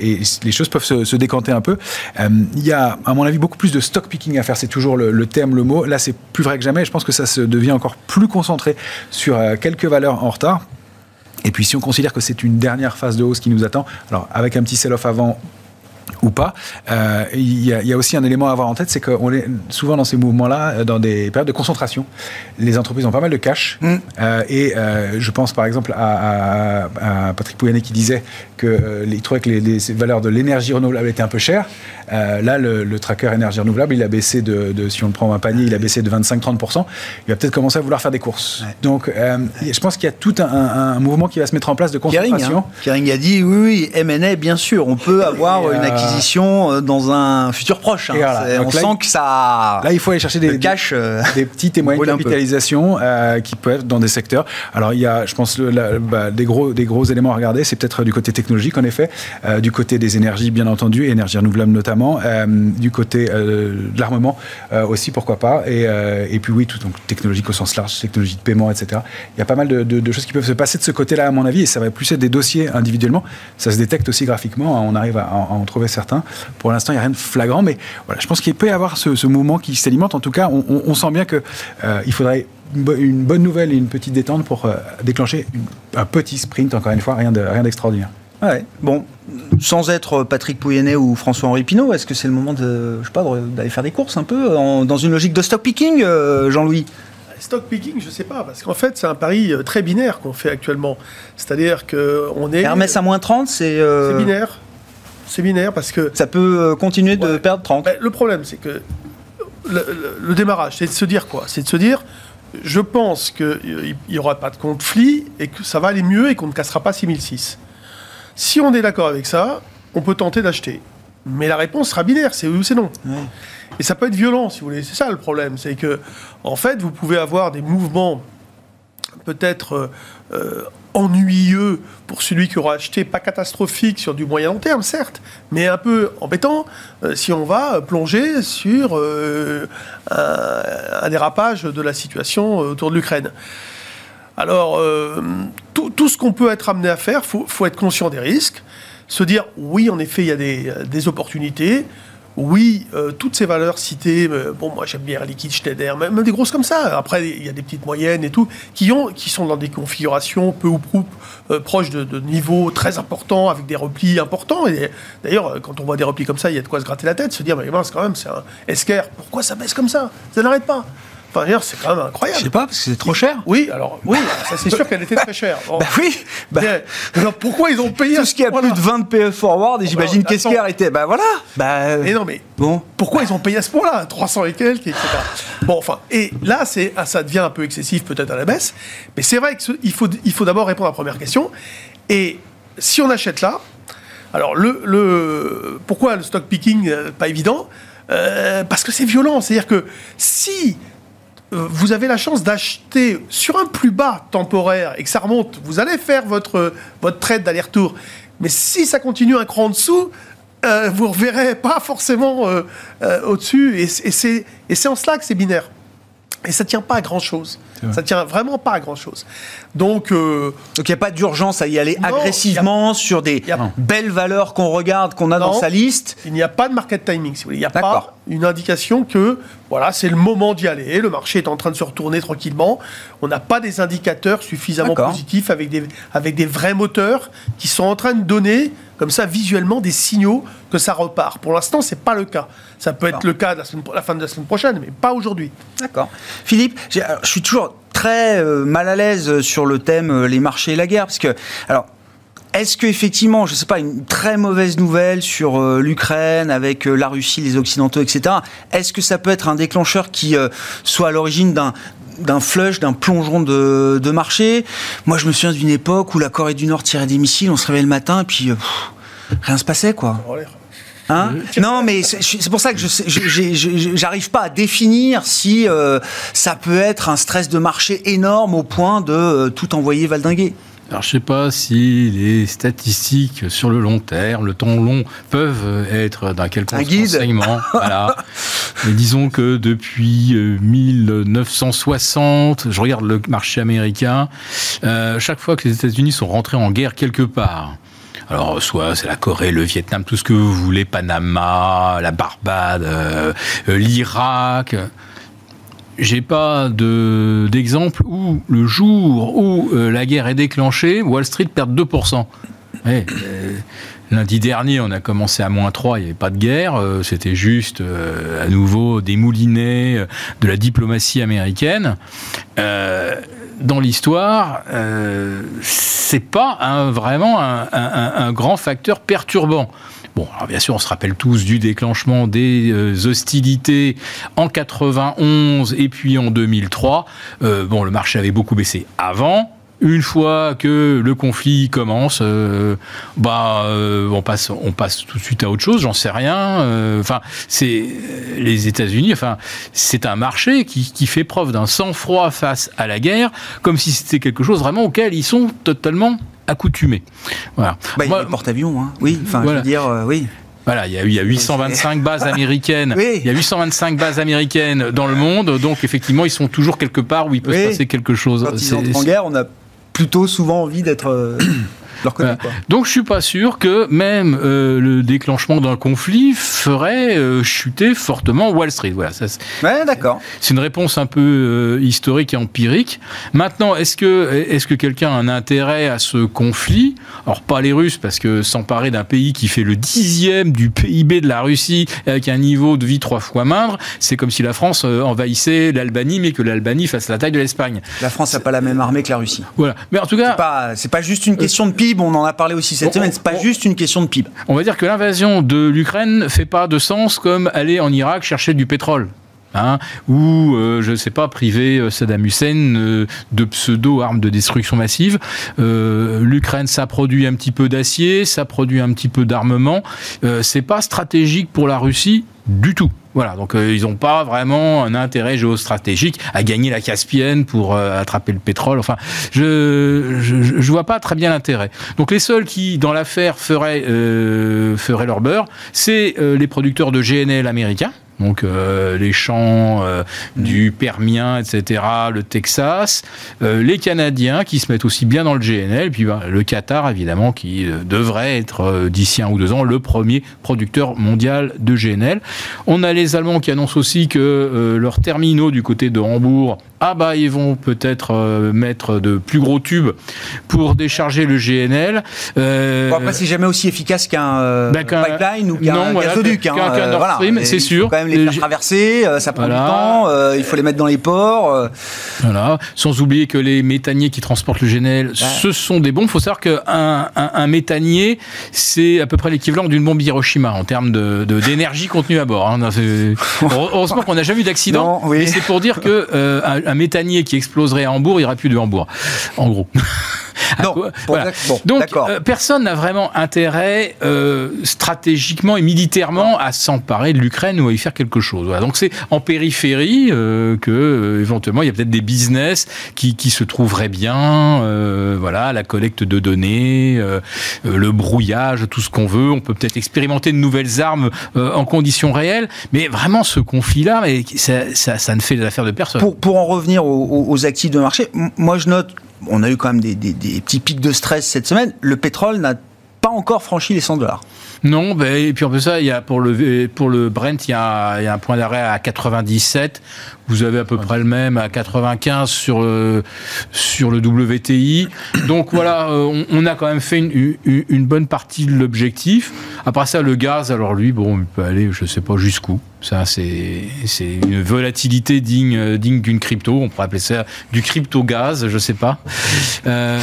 et les choses peuvent se, décanter un peu. Euh, il y a, à mon avis, beaucoup plus de stock picking à faire. C'est toujours le, thème, le mot. Là, c'est plus vrai que jamais. Je pense que ça se devient encore plus concentré sur euh, quelques valeurs en retard. Et puis, si on considère que c'est une dernière phase de hausse qui nous attend, alors avec un petit sell-off avant ou pas. Euh, il, y a, aussi un élément à avoir en tête, c'est qu'on est souvent dans ces mouvements-là, euh, dans des périodes de concentration. Les entreprises ont pas mal de cash. Mm. Euh, et je pense par exemple à, Patrick Pouyanné qui disait qu'il trouvait que les, valeurs de l'énergie renouvelable étaient un peu chères. Là, le, tracker énergie renouvelable, il a baissé de, si on le prend un panier, il a baissé de 25-30%. Il va peut-être commencer à vouloir faire des courses. Donc, je pense qu'il y a tout un, mouvement qui va se mettre en place de concentration. Kering, hein. a dit oui, oui, M&A, bien sûr, on peut avoir une acquisition euh, dans un futur proche. Hein. On sent que ça. Là, il faut aller chercher des, cash, euh, des, petites et moyennes capitalisations euh, qui peuvent être dans des secteurs. Alors, il y a, je pense, bah, des, gros, des gros éléments à regarder. C'est peut-être du côté technologique, en effet, du côté des énergies, bien entendu, énergie renouvelable notamment, du côté de l'armement aussi, pourquoi pas. Et, puis, oui, tout, donc technologique au sens large, technologie de paiement, etc. Il y a pas mal de, choses qui peuvent se passer de ce côté-là, à mon avis, et ça va plus être des dossiers individuellement. Ça se détecte aussi graphiquement. Hein. On arrive à, en trouver certains. Pour l'instant, il n'y a rien de flagrant, mais voilà, je pense qu'il peut y avoir ce, mouvement qui s'alimente. En tout cas, on, sent bien qu'il euh, faudrait une bonne nouvelle et une petite détente pour euh, déclencher un petit sprint, encore une fois, rien d'extraordinaire. Ouais. Bon, sans être Patrick Pouyennet ou François-Henri Pinault, est-ce que c'est le moment de, je sais pas, d'aller faire des courses un peu dans une logique de stock picking, euh, Jean-Louis? Stock picking, je ne sais pas, parce qu'en fait, c'est un pari très binaire qu'on fait actuellement. C'est-à-dire qu'on est. Hermès à moins 30, c'est. C'est binaire c'est binaire parce que. Ça peut euh, continuer de perdre 30. le problème, c'est que le, démarrage, c'est de se dire quoi? C'est de se dire, je pense qu'il n'y aura pas de conflit et que ça va aller mieux et qu'on ne cassera pas 6006. Si on est d'accord avec ça, on peut tenter d'acheter. Mais la réponse sera binaire, c'est oui ou c'est non. Et ça peut être violent, si vous voulez. C'est ça le problème. C'est que, en fait, vous pouvez avoir des mouvements peut-être euh, euh, ennuyeux pour celui qui aura acheté, pas catastrophique sur du moyen long terme, certes, mais un peu embêtant euh, si on va plonger sur un, dérapage de la situation autour de l'Ukraine. Alors, tout, ce qu'on peut être amené à faire, il faut, être conscient des risques, se dire, oui, en effet, il y a des, des opportunités, oui, euh, toutes ces valeurs citées, euh, bon, moi j'aime bien Liquid, Schneider, même, des grosses comme ça. Après, il y a des petites moyennes et tout, qui, ont, qui sont dans des configurations peu ou prou euh, proches de, niveaux très importants, avec des replis importants. D'ailleurs, quand on voit des replis comme ça, il y a de quoi se gratter la tête, se dire, mais mince, quand même, c'est un esquerre, pourquoi ça baisse comme ça? Ça n'arrête pas. Enfin, c'est quand même incroyable. Je sais pas, parce que c'est trop cher. Oui, alors, oui, ça c'est sûr qu'elle était très chère. bah oui. Bah, alors pourquoi ils ont payé Tout ce qui a plus de 20 PE forward, et j'imagine qu'est-ce qui a arrêté Bah voilà. Bah. Mais non, mais bon. pourquoi ils ont payé à ce point-là 300 et quelques, etc. Bon, enfin, et là, c'est, ah, ça devient un peu excessif peut-être à la baisse, mais c'est vrai qu'il faut, il faut d'abord répondre à la première question. Et si on achète là, alors le, le pourquoi le stock picking, euh, pas évident? Euh, Parce que c'est violent. C'est-à-dire que si euh, vous avez la chance d'acheter sur un plus bas temporaire et que ça remonte, vous allez faire votre, votre trade d'aller-retour. Mais si ça continue un cran en dessous, euh, vous ne reverrez pas forcément euh, au-dessus. Et, et c'est en cela que c'est binaire. Et ça ne tient pas à grand-chose. Ça tient vraiment pas à grand-chose. Donc, Donc il n'y a pas d'urgence à y aller agressivement sur des belles valeurs qu'on regarde, qu'on a dans sa liste. Il n'y a pas de market timing, si vous voulez. Il n'y a pas une indication que Voilà, c'est le moment d'y aller. Le marché est en train de se retourner tranquillement. On n'a pas des indicateurs suffisamment positifs avec des, avec des vrais moteurs qui sont en train de donner, comme ça, visuellement, des signaux que ça repart. Pour l'instant, ce n'est pas le cas. Ça peut être le cas la, la, fin de la semaine prochaine, mais pas aujourd'hui. D'accord. Philippe, je suis toujours très euh, mal à l'aise sur le thème euh, les marchés et la guerre, parce que, alors, est-ce que effectivement, je ne sais pas, une très mauvaise nouvelle sur euh, l'Ukraine avec euh, la Russie, les Occidentaux, etc. Est-ce que ça peut être un déclencheur qui euh, soit à l'origine d'un d'un flush, d'un plongeon de, de, marché? Moi, je me souviens d'une époque où la Corée du Nord tirait des missiles, on se réveillait le matin et puis rien se passait, quoi. Hein non, mais c'est pour ça que je j'arrive pas à définir si ça peut être un stress de marché énorme au point de tout envoyer valdinguer. Alors, je ne sais pas si les statistiques sur le long terme, le temps long, peuvent être d'un quelconque enseignement. voilà. Mais disons que depuis 1960, euh, je regarde le marché américain, euh, chaque fois que les États-Unis sont rentrés en guerre quelque part, alors, soit c'est la Corée, le Vietnam, tout ce que vous voulez, Panama, la Barbade, euh, l'Irak j'ai pas d'exemple où le jour où euh, la guerre est déclenchée, Wall Street perd 2%. Euh, lundi dernier, on a commencé à moins 3, il n'y avait pas de guerre, euh, c'était juste à nouveau des moulinets de la diplomatie américaine. Dans l'histoire, c'est pas vraiment un, grand facteur perturbant. Bon, alors bien sûr, on se rappelle tous du déclenchement des euh, hostilités en 91 et puis en 2003. Euh, bon, le marché avait beaucoup baissé avant. Une fois que le conflit commence, euh, bah, on passe, on passe tout de suite à autre chose. J'en sais rien. Enfin, c'est les États-Unis. Enfin, c'est un marché qui, qui fait preuve d'un sang-froid face à la guerre, comme si c'était quelque chose vraiment auquel ils sont totalement accoutumé. Voilà. Bah, il y a porte-avions, hein. oui. Enfin, je veux dire, euh, oui. Voilà, il y, a, il y a 825 bases américaines. Il y a 825 bases américaines dans le monde, donc effectivement, ils sont toujours quelque part où il peut se passer quelque chose. Quand ils entrent en guerre, on a plutôt souvent envie d'être donc je suis pas sûr que même euh, le déclenchement d'un conflit ferait euh, chuter fortement Wall Street. Voilà, ça, ouais, d'accord. C'est une réponse un peu euh, historique et empirique. Maintenant, est-ce que est-ce que quelqu'un a un intérêt à ce conflit? Alors pas les Russes, parce que s'emparer d'un pays qui fait le dixième du PIB de la Russie avec un niveau de vie trois fois moindre, c'est comme si la France envahissait l'Albanie, mais que l'Albanie fasse la taille de l'Espagne. La France n'a pas la même armée que la Russie. Voilà. Mais en tout cas, c'est pas, pas juste une question de PIB on en a parlé aussi cette semaine, c'est pas juste une question de PIB. On va dire que l'invasion de l'Ukraine fait pas de sens comme aller en Irak chercher du pétrole. Hein, ou euh, je ne sais pas priver euh, Saddam Hussein euh, de pseudo armes de destruction massive. L'Ukraine, ça produit un petit peu d'acier, ça produit un petit peu d'armement. c'est pas stratégique pour la Russie du tout. Voilà, donc euh, ils n'ont pas vraiment un intérêt géostratégique à gagner la Caspienne pour euh, attraper le pétrole. Enfin, je, je, je vois pas très bien l'intérêt. Donc les seuls qui, dans l'affaire, feraient, euh, feraient leur beurre, c'est les producteurs de GNL américains donc euh, les champs euh, du Permien, etc., le Texas, euh, les Canadiens qui se mettent aussi bien dans le GNL, puis ben, le Qatar évidemment qui devrait être d'ici un ou deux ans le premier producteur mondial de GNL. On a les Allemands qui annoncent aussi que leurs terminaux du côté de Hambourg ah bah ils vont peut-être mettre de plus gros tubes pour décharger le GNL. Euh, bon, après c'est jamais aussi efficace qu'un ben, pipeline ou qu'un gazoduc. Hein, qu'un Nord Stream, c'est sûr les faire traverser, euh, ça prend du temps, euh, il faut les mettre dans les ports. Euh. Voilà. Sans oublier que les méthaniers qui transportent le GNL, ce sont des bombes. Il faut savoir qu'un un, un, méthanier, c'est à peu près l'équivalent d'une bombe Hiroshima en termes d'énergie de, d'énergie contenue à bord. Hein. Heureusement qu'on n'a jamais eu d'accident. Oui. c'est pour dire que un, méthanier qui exploserait à Hambourg, il n'y aura plus de Hambourg. En gros. Donc, euh, personne n'a vraiment intérêt euh, stratégiquement et militairement à s'emparer de l'Ukraine ou à y faire quelque chose. Donc, c'est en périphérie euh, que, éventuellement, il y a peut-être des business qui, qui, se trouveraient bien. voilà, la collecte de données, le brouillage, tout ce qu'on veut. On peut peut-être expérimenter de nouvelles armes en conditions réelles. Mais vraiment, ce conflit-là, ça, ça, ça, ne fait l'affaire de personne. Pour, pour en revenir aux, aux actifs de marché, moi, je note on a eu quand même des, petits pics de stress cette semaine. Le pétrole n'a pas encore franchi les 100 dollars. Non, ben, et puis en plus ça, il y a pour le pour le Brent, il y a, il y a un point d'arrêt à 97. Vous avez à peu près le même à 95 sur euh, sur le WTI. Donc voilà, euh, on, a quand même fait une, une, bonne partie de l'objectif. Après ça, le gaz, alors lui, bon, il peut aller, je sais pas jusqu'où. Ça, c'est c'est une volatilité digne digne d'une crypto. On pourrait appeler ça du crypto gaz, je sais pas. Euh,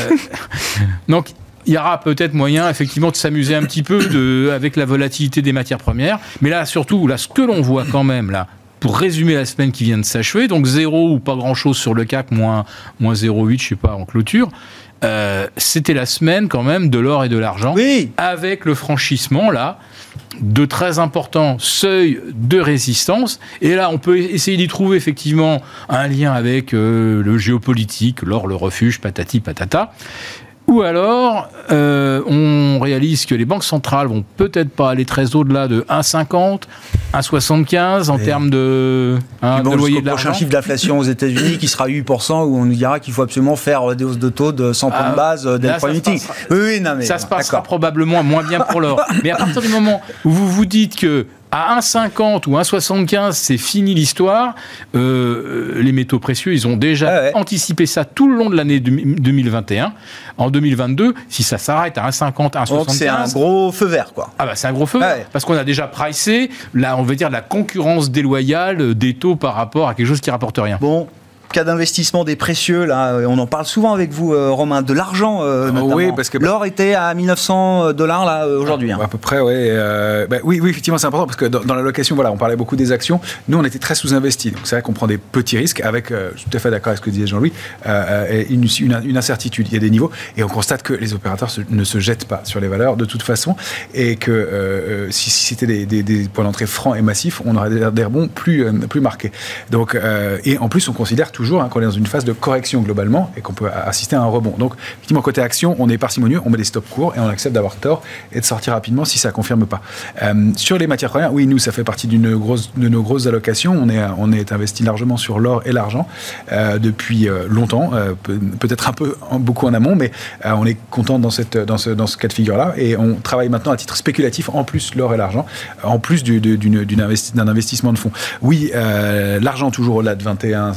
donc il y aura peut-être moyen effectivement de s'amuser un petit peu de, avec la volatilité des matières premières. Mais là, surtout, là, ce que l'on voit quand même, là, pour résumer la semaine qui vient de s'achever, donc zéro ou pas grand-chose sur le CAC, moins, moins 0,8, je sais pas, en clôture. Euh, c'était la semaine quand même de l'or et de l'argent, oui. avec le franchissement là de très importants seuils de résistance. Et là, on peut essayer d'y trouver effectivement un lien avec euh, le géopolitique, l'or, le refuge, patati patata. Ou alors, euh, on réalise que les banques centrales vont peut-être pas aller très au-delà de 1,50, 1,75 en termes de, hein, de loyer de prochain chiffre d'inflation aux États-Unis qui sera 8%, où on nous dira qu'il faut absolument faire des hausses de taux de 100 points de ah, base euh, dès le premier meeting. Oui, non, mais, ça se passera probablement moins bien pour l'or. mais à partir du moment où vous vous dites que à 1,50 ou 1,75, c'est fini l'histoire. Euh, les métaux précieux, ils ont déjà ah anticipé ça tout le long de l'année 2021. En 2022, si ça s'arrête à 1,50, 1,75... C'est un gros feu vert, quoi. Ah bah c'est un gros feu vert, parce qu'on a déjà pricé, là, on veut dire, la concurrence déloyale des taux par rapport à quelque chose qui rapporte rien. Bon, cas d'investissement des précieux, là, on en parle souvent avec vous, euh, Romain, de l'argent euh, ah Oui, parce que l'or était à 1900 dollars là aujourd'hui. Hein. À peu près, ouais. Euh, bah, oui, oui, effectivement, c'est important parce que dans, la location, voilà, on parlait beaucoup des actions. Nous, on était très sous-investis, donc c'est vrai qu'on prend des petits risques avec, je suis tout à fait d'accord avec ce que disait Jean-Louis, une, une, incertitude. Il y a des niveaux et on constate que les opérateurs ne se jettent pas sur les valeurs de toute façon et que si, c'était des, des, points d'entrée francs et massifs, on aurait des, rebonds plus plus marqués. Donc et en plus, on considère toujours hein, qu'on est dans une phase de correction globalement et qu'on peut assister à un rebond. Donc, effectivement, côté action, on est parcimonieux, on met des stops courts et on accepte d'avoir tort et de sortir rapidement si ça ne confirme pas. Euh, sur les matières premières, oui, nous, ça fait partie de nos grosses allocations. On est, investi largement sur l'or et l'argent euh, depuis euh, longtemps, peut-être un peu beaucoup en amont, mais on est content dans, ce, cas de figure-là et on travaille maintenant à titre spéculatif en plus l'or et l'argent, en plus d'un investissement de fonds. Oui, l'argent toujours au-delà de 21,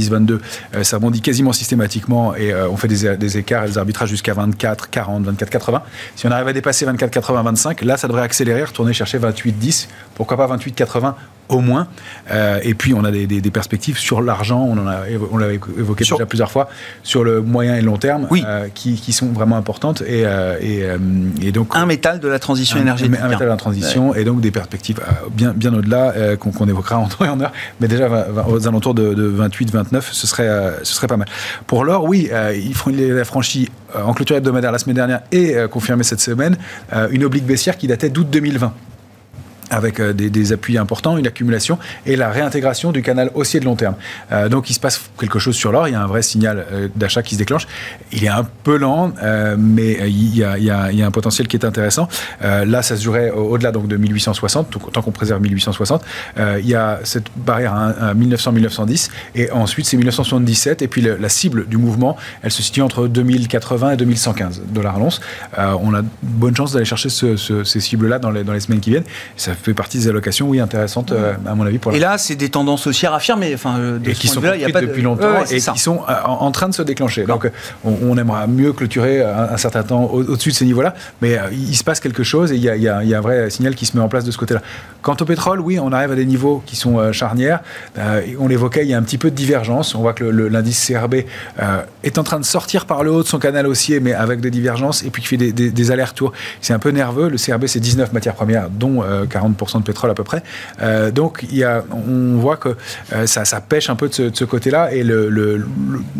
90 22 euh, ça rebondit quasiment systématiquement et euh, on fait des, écarts et des arbitrages jusqu'à 24, 40, 24, 80. Si on arrive à dépasser 24, 80, 25, là, ça devrait accélérer, retourner chercher 28, 10. Pourquoi pas 28, 80 au moins. Euh, et puis on a des, perspectives sur l'argent, on en a on l'avait évoqué déjà plusieurs fois, sur le moyen et long terme, qui, sont vraiment importantes. Et, et, donc un métal de la transition énergétique. Un métal de la transition et donc des perspectives bien bien au-delà qu'on évoquera en temps et en heure, mais déjà aux alentours de, de 28, 29 ce serait, euh, ce serait pas mal. Pour l'or, oui, euh, il a franchi euh, en clôture hebdomadaire la semaine dernière et confirmé cette semaine une oblique baissière qui datait d'août 2020 avec euh, des, appuis importants, une accumulation et la réintégration du canal haussier de long terme. Euh, donc il se passe quelque chose sur l'or, il y a un vrai signal euh, d'achat qui se déclenche. Il est un peu lent, mais il y, a, il, y a, il y, a, un potentiel qui est intéressant. là, ça se jouerait au-delà donc de 1860, tant qu'on préserve 1860. il y a cette barrière à, 1900-1910 et ensuite c'est 1977 et puis la cible du mouvement, elle se situe entre 2080 et 2115 dollars l'once. on a bonne chance d'aller chercher ces cibles-là dans les, dans les semaines qui viennent. Fait partie des allocations, oui, intéressantes, euh, à mon avis. Pour et là, c'est des tendances haussières affirmées. Enfin, euh, de et qui sont il y a pas depuis longtemps et qui sont euh, en, train de se déclencher. Donc, on, on, aimerait mieux clôturer un, certain temps au-dessus de ces niveaux-là, mais il se passe quelque chose et il y, y y, a, un vrai signal qui se met en place de ce côté-là. Quant au pétrole, oui, on arrive à des niveaux qui sont charnières. on l'évoquait, il y a un petit peu de divergence. On voit que l'indice CRB est en train de sortir par le haut de son canal haussier, mais avec des divergences, et puis qui fait des, des, des allers-retours. C'est un peu nerveux. Le CRB, c'est 19 matières premières, dont 40 de pétrole à peu près. Euh, donc il y a, on voit que euh, ça, pêche un peu de ce, côté-là et le, le,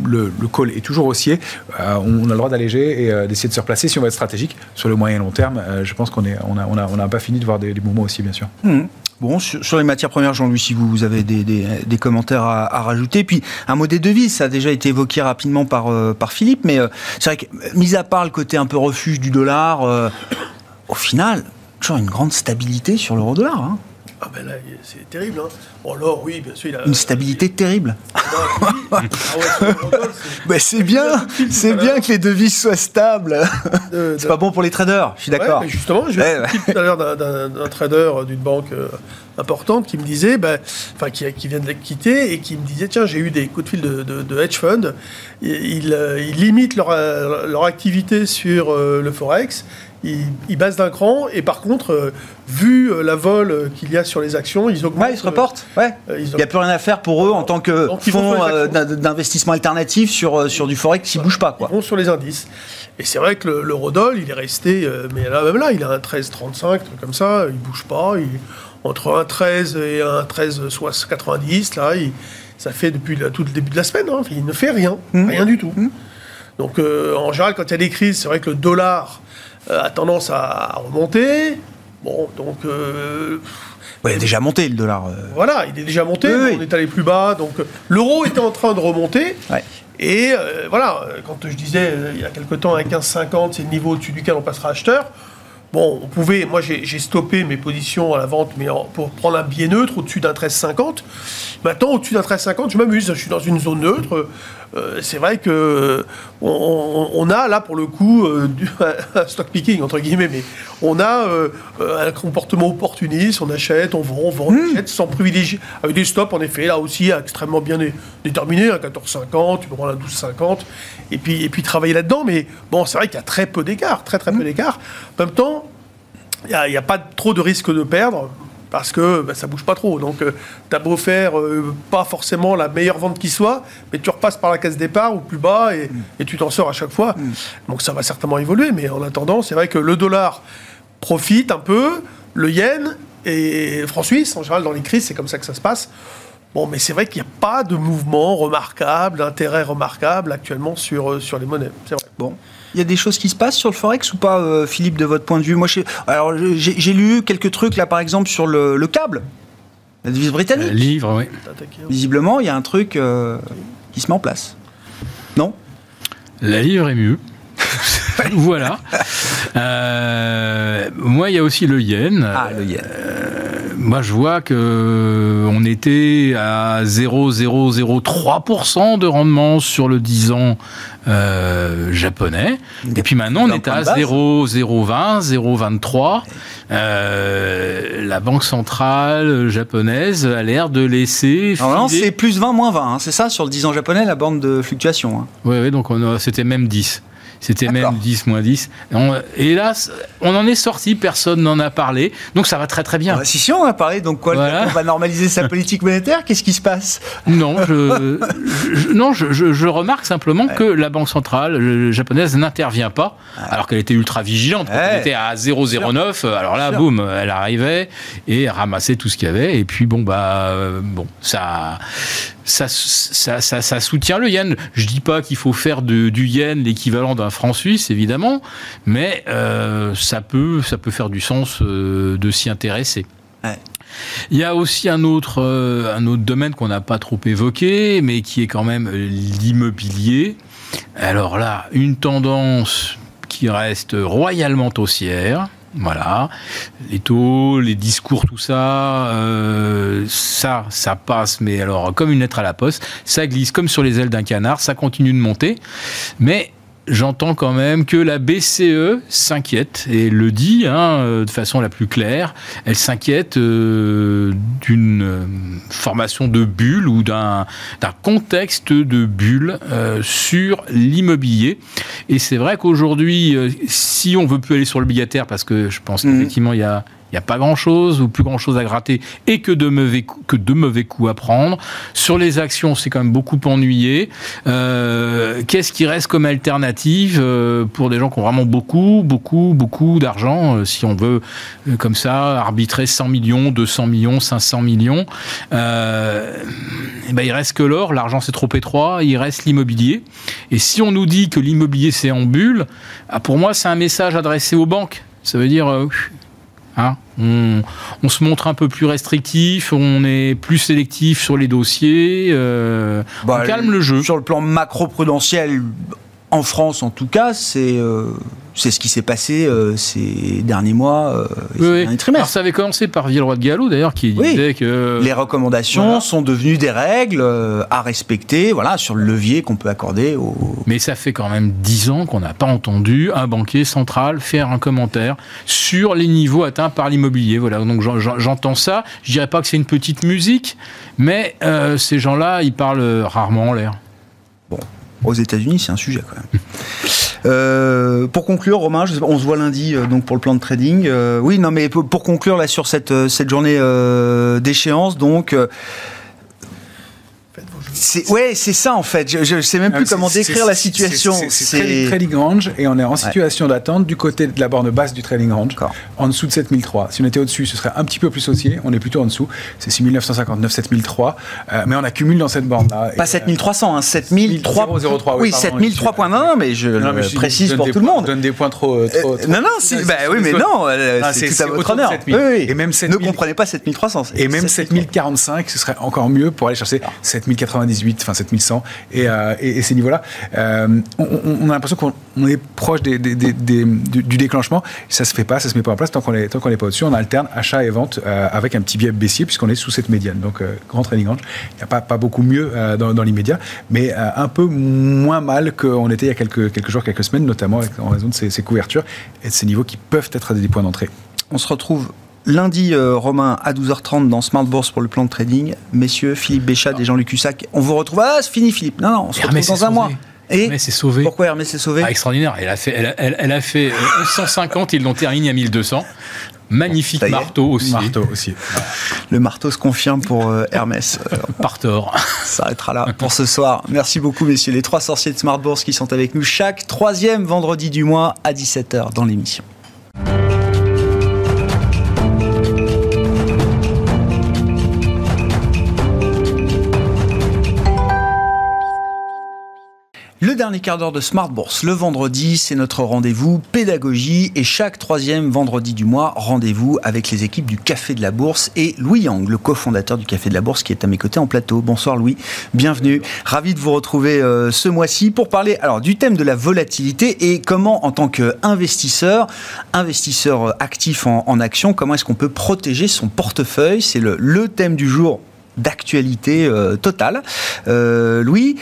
le, call est toujours haussier. Euh, on a le droit d'alléger et d'essayer de se replacer si on va être stratégique sur le moyen et long terme. je pense qu'on est, on on a, on a, pas fini de voir des, mouvements aussi, bien sûr. Mmh. Bon, sur, les matières premières, Jean-Louis, si vous, avez des, des, commentaires à, rajouter. Puis, un mot des devises, ça a déjà été évoqué rapidement par, par Philippe, mais c'est vrai que, mis à part le côté un peu refuge du dollar, au final, toujours une grande stabilité sur l'euro-dollar. Hein. Ah ben là, c'est terrible. Hein. Bon, l'or, oui, bien sûr, il a... Une stabilité terrible. Ah ben, c'est bien, c'est bien que les devises soient stables. c'est pas bon pour les traders, je suis d'accord. justement, je ouais, tout à l'heure d'un trader d'une banque euh, importante qui me disait, ben, enfin, qui, qui, vient de quitter et qui me disait, tiens, j'ai eu des coups de fil de, hedge fund. Ils, euh, ils, limitent leur, euh, leur activité sur le forex ils, baissent d'un cran et par contre, euh, vu euh, la vol qu'il y a sur les actions, ils augmentent. Ouais, ils se reportent. Ouais. Euh, il n'y a plus rien à faire pour eux en tant que fonds d'investissement alternatif sur, sur du forex qui ne bouge pas. Quoi. Ils vont sur les indices. Et c'est vrai que le, Rodol, il est resté, mais là même là, il a un 13,35, comme ça, il bouge pas. Il, entre un 13 et un 13,90, là, il, ça fait depuis tout le début de la semaine, hein, il ne fait rien, mmh. rien du tout. Mmh. Donc en général, quand il y a des crises, c'est vrai que le dollar euh, a tendance à, remonter. Bon, donc. Euh, il est déjà monté le dollar. Euh. Voilà, il est déjà monté, on est allé plus bas. Donc l'euro était en train de remonter. Et voilà, quand je disais il y a quelque temps, un 15,50, c'est le niveau au-dessus duquel on passera acheteur. Bon, on pouvait, moi j'ai stoppé mes positions à la vente, mais pour prendre un billet neutre au-dessus d'un 13,50. Maintenant, au-dessus d'un 13,50, je m'amuse, je suis dans une zone neutre. Euh, c'est vrai que on, a là pour le coup euh, du, un stock picking entre guillemets, mais on a euh, un comportement opportuniste, on achète, on vend, on vend, on hmm. achète sans privilégier, avec des stops en effet là aussi extrêmement bien déterminés, un 14,50, tu peux prendre un 12,50, et puis, et puis travailler là-dedans, mais bon c'est vrai qu'il y a très peu d'écart, très très peu hmm. d'écart. En même temps, il n'y a, a, pas trop de risque de perdre parce que ben, ça bouge pas trop. Donc, euh, tu as beau faire euh, pas forcément la meilleure vente qui soit, mais tu repasses par la case départ ou plus bas et, mm. tu t'en sors à chaque fois. Mm. Donc, ça va certainement évoluer, mais en attendant, c'est vrai que le dollar profite un peu, le yen et le franc suisse, en général, dans les crises, c'est comme ça que ça se passe. Bon, mais c'est vrai qu'il n'y a pas de mouvement remarquable, d'intérêt remarquable actuellement sur, euh, sur les monnaies. C'est vrai. Bon. Il y a des choses qui se passent sur le forex ou pas, euh, Philippe, de votre point de vue? Moi, alors j'ai lu quelques trucs là, par exemple, sur le, câble, la devise britannique. Le livre, oui. Visiblement, il y a un truc euh, qui se met en place. Non? La livre est mieux. voilà. Euh, moi, il y a aussi le yen. Ah, le yen. moi, je vois que on était à 0,003% de rendement sur le 10 ans euh, japonais. Et puis maintenant, on est à 0,020, 0,23. Euh, la banque centrale japonaise a l'air de laisser. Alors c'est plus 20, moins 20. Hein. c'est ça, sur le 10 ans japonais, la bande de fluctuation. Oui, hein. oui, donc c'était même 10. C'était même 10 moins 10. Et là, on en est sorti, personne n'en a parlé. Donc ça va très très bien. si, si, on a parlé. Donc quoi On va normaliser sa politique monétaire? Qu'est-ce qui se passe? Non, je, non je, remarque simplement que la Banque centrale japonaise n'intervient pas, alors qu'elle était ultra vigilante. elle était à 0,09, alors là, boum, elle arrivait et ramassait tout ce qu'il y avait. Et puis bon, bah, euh, bon, ça ça, ça, soutient le yen. Je dis pas qu'il faut faire du yen l'équivalent d'un franc suisse, évidemment, mais euh, ça, peut, ça peut faire du sens euh, de s'y intéresser. Il y a aussi un autre, euh, un autre domaine qu'on n'a pas trop évoqué, mais qui est quand même l'immobilier. Alors là, une tendance qui reste royalement haussière. Voilà, les taux, les discours, tout ça, euh, ça, ça passe, mais alors comme une lettre à la poste, ça glisse comme sur les ailes d'un canard, ça continue de monter, mais j'entends quand même que la BCE s'inquiète et le dit hein, euh, de façon la plus claire. Elle s'inquiète euh, d'une euh, formation de bulle ou d'un contexte de bulle sur l'immobilier. Et c'est vrai qu'aujourd'hui, si on veut plus aller sur l'obligataire, parce que je pense mmh. qu'effectivement il y a il n'y a pas grand-chose ou plus grand-chose à gratter et que de mauvais, que de mauvais coups à prendre. Sur les actions, c'est quand même beaucoup ennuyé. Euh, Qu'est-ce qui reste comme alternative euh, pour des gens qui ont vraiment beaucoup, beaucoup, beaucoup d'argent euh, Si on veut, euh, comme ça, arbitrer 100 millions, 200 millions, 500 millions, euh, eh ben, il reste que l'or. L'argent, c'est trop étroit. Il reste l'immobilier. Et si on nous dit que l'immobilier, c'est en bulle, ah, pour moi, c'est un message adressé aux banques. Ça veut dire, Hein on, se montre un peu plus restrictif, on est plus sélectif sur les dossiers, euh, on bah, calme le jeu. Sur le plan macro-prudentiel, en France en tout cas, c'est... Euh, C'est ce qui s'est passé euh, ces derniers mois, euh, oui, ces derniers trimestres. Alors, ça avait commencé par Villeroy de Gallo, d'ailleurs, qui disait que... Les recommandations sont devenues des règles euh, à respecter, voilà, sur le levier qu'on peut accorder aux... Mais ça fait quand même dix ans qu'on n'a pas entendu un banquier central faire un commentaire sur les niveaux atteints par l'immobilier. Voilà, donc j'entends ça. Je dirais pas que c'est une petite musique, mais ces gens-là, ils parlent rarement en l'air. Bon, aux États-Unis, c'est un sujet quand même. Euh, pour conclure, Romain, on se voit lundi euh, donc pour le plan de trading. Euh, oui, non, mais pour, conclure là sur cette, cette journée d'échéance, donc ouais, c'est ça en fait. Je, ne sais même plus comment décrire la situation. C'est trading range et on est en situation d'attente du côté de la borne basse du trading range, en dessous de 7003. Si on était au-dessus, ce serait un petit peu plus haussier. On est plutôt en dessous. C'est 6959, 7003. Euh, mais on accumule dans cette borne-là. Pas 7300, hein, 7003. oui, 7003.1, mais je le précise pour tout le monde. Donne des points trop. Euh, trop, non, non, bah, oui, mais non, euh, c'est tout à votre honneur. Et même ne comprenez pas 7300. Et même 7045, ce serait encore mieux pour aller chercher 7090 enfin 7100 euh, et, et, ces niveaux-là. Euh, on, a l'impression qu'on est proche du, déclenchement. Ça se fait pas, ça se met pas en place tant qu'on n'est pas au-dessus. On alterne achat et vente euh, avec un petit biais baissier puisqu'on est sous cette médiane. Donc grand trading range. Il n'y a pas, beaucoup mieux dans, l'immédiat, mais un peu moins mal qu'on était il y a quelques, jours, quelques semaines, notamment en raison de ces couvertures et de ces niveaux qui peuvent être des points d'entrée. On se retrouve Lundi, euh, Romain, à 12h30 dans Smart Bourse pour le plan de trading. Messieurs, Philippe Béchat et Jean-Luc Cussac, on vous retrouve. Ah, c'est fini, Philippe. Non, non, on se retrouve dans un mois. Et Hermès s'est sauvé. Pourquoi Hermès s'est sauvé ah, Extraordinaire. Elle a fait, elle, elle, a fait 150, euh, ils l'ont terminé à 1200. Magnifique marteau aussi. Marteau aussi. Le marteau se confirme pour euh, Hermès. Par tort. Ça arrêtera là pour ce soir. Merci beaucoup, messieurs, les trois sorciers de Smart Bourse qui sont avec nous chaque troisième vendredi du mois à 17h dans l'émission. Le dernier quart d'heure de Smart Bourse, le vendredi, c'est notre rendez-vous pédagogie et chaque troisième vendredi du mois, rendez-vous avec les équipes du Café de la Bourse et Louis Yang, le cofondateur du Café de la Bourse qui est à mes côtés en plateau. Bonsoir Louis, bienvenue. Ravi de vous retrouver euh, ce mois-ci pour parler du thème de la volatilité et comment en tant qu'investisseur, investisseur actif en, action, comment est-ce qu'on peut protéger son portefeuille? C'est le thème du jour d'actualité euh, totale. Euh, Louis,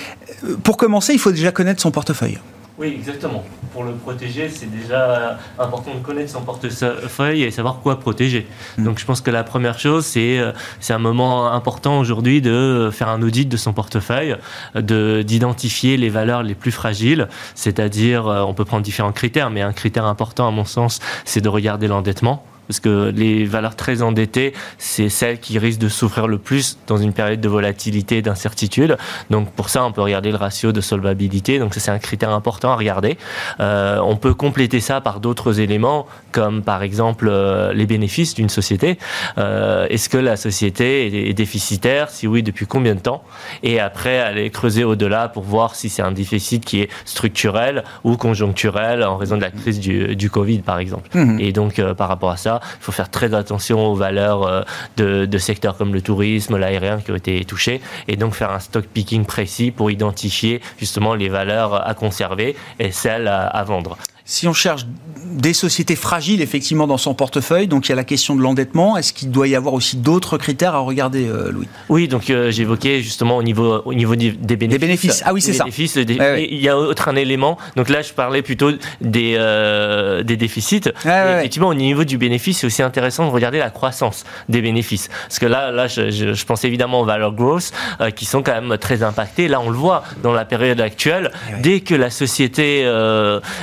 pour commencer, il faut déjà connaître son portefeuille. Oui, exactement. Pour le protéger, c'est déjà important de connaître son portefeuille et savoir quoi protéger. Mm. Donc je pense que la première chose, c'est euh, c'est un moment important aujourd'hui de faire un audit de son portefeuille, de d'identifier les valeurs les plus fragiles, c'est-à-dire on peut prendre différents critères, mais un critère important à mon sens, c'est de regarder l'endettement parce que les valeurs très endettées, c'est celles qui risquent de souffrir le plus dans une période de volatilité et d'incertitude. Donc pour ça, on peut regarder le ratio de solvabilité. Donc ça, c'est un critère important à regarder. Euh, on peut compléter ça par d'autres éléments, comme par exemple euh, les bénéfices d'une société. Euh, Est-ce que la société est, déficitaire? Si oui, depuis combien de temps? Et après, aller creuser au-delà pour voir si c'est un déficit qui est structurel ou conjoncturel en raison de la crise du, du Covid, par exemple. Mmh. Et donc, par rapport à ça, il faut faire très attention aux valeurs euh, de, secteurs comme le tourisme, l'aérien qui ont été touchés, et donc faire un stock picking précis pour identifier justement les valeurs à conserver et celles à vendre si on cherche des sociétés fragiles effectivement dans son portefeuille, donc il y a la question de l'endettement. Est-ce qu'il doit y avoir aussi d'autres critères à regarder, euh, Louis? Oui, donc euh, j'évoquais justement au niveau, au niveau des bénéfices. Des bénéfices, ah oui, c'est ça. Il y a autre un élément. Donc là, je parlais plutôt des, euh, des déficits. effectivement, au niveau du bénéfice, c'est aussi intéressant de regarder la croissance des bénéfices. Parce que là, là je, je, pense évidemment aux valeurs growth qui sont quand même très impactées. Là, on le voit dans la période actuelle. Dès que la société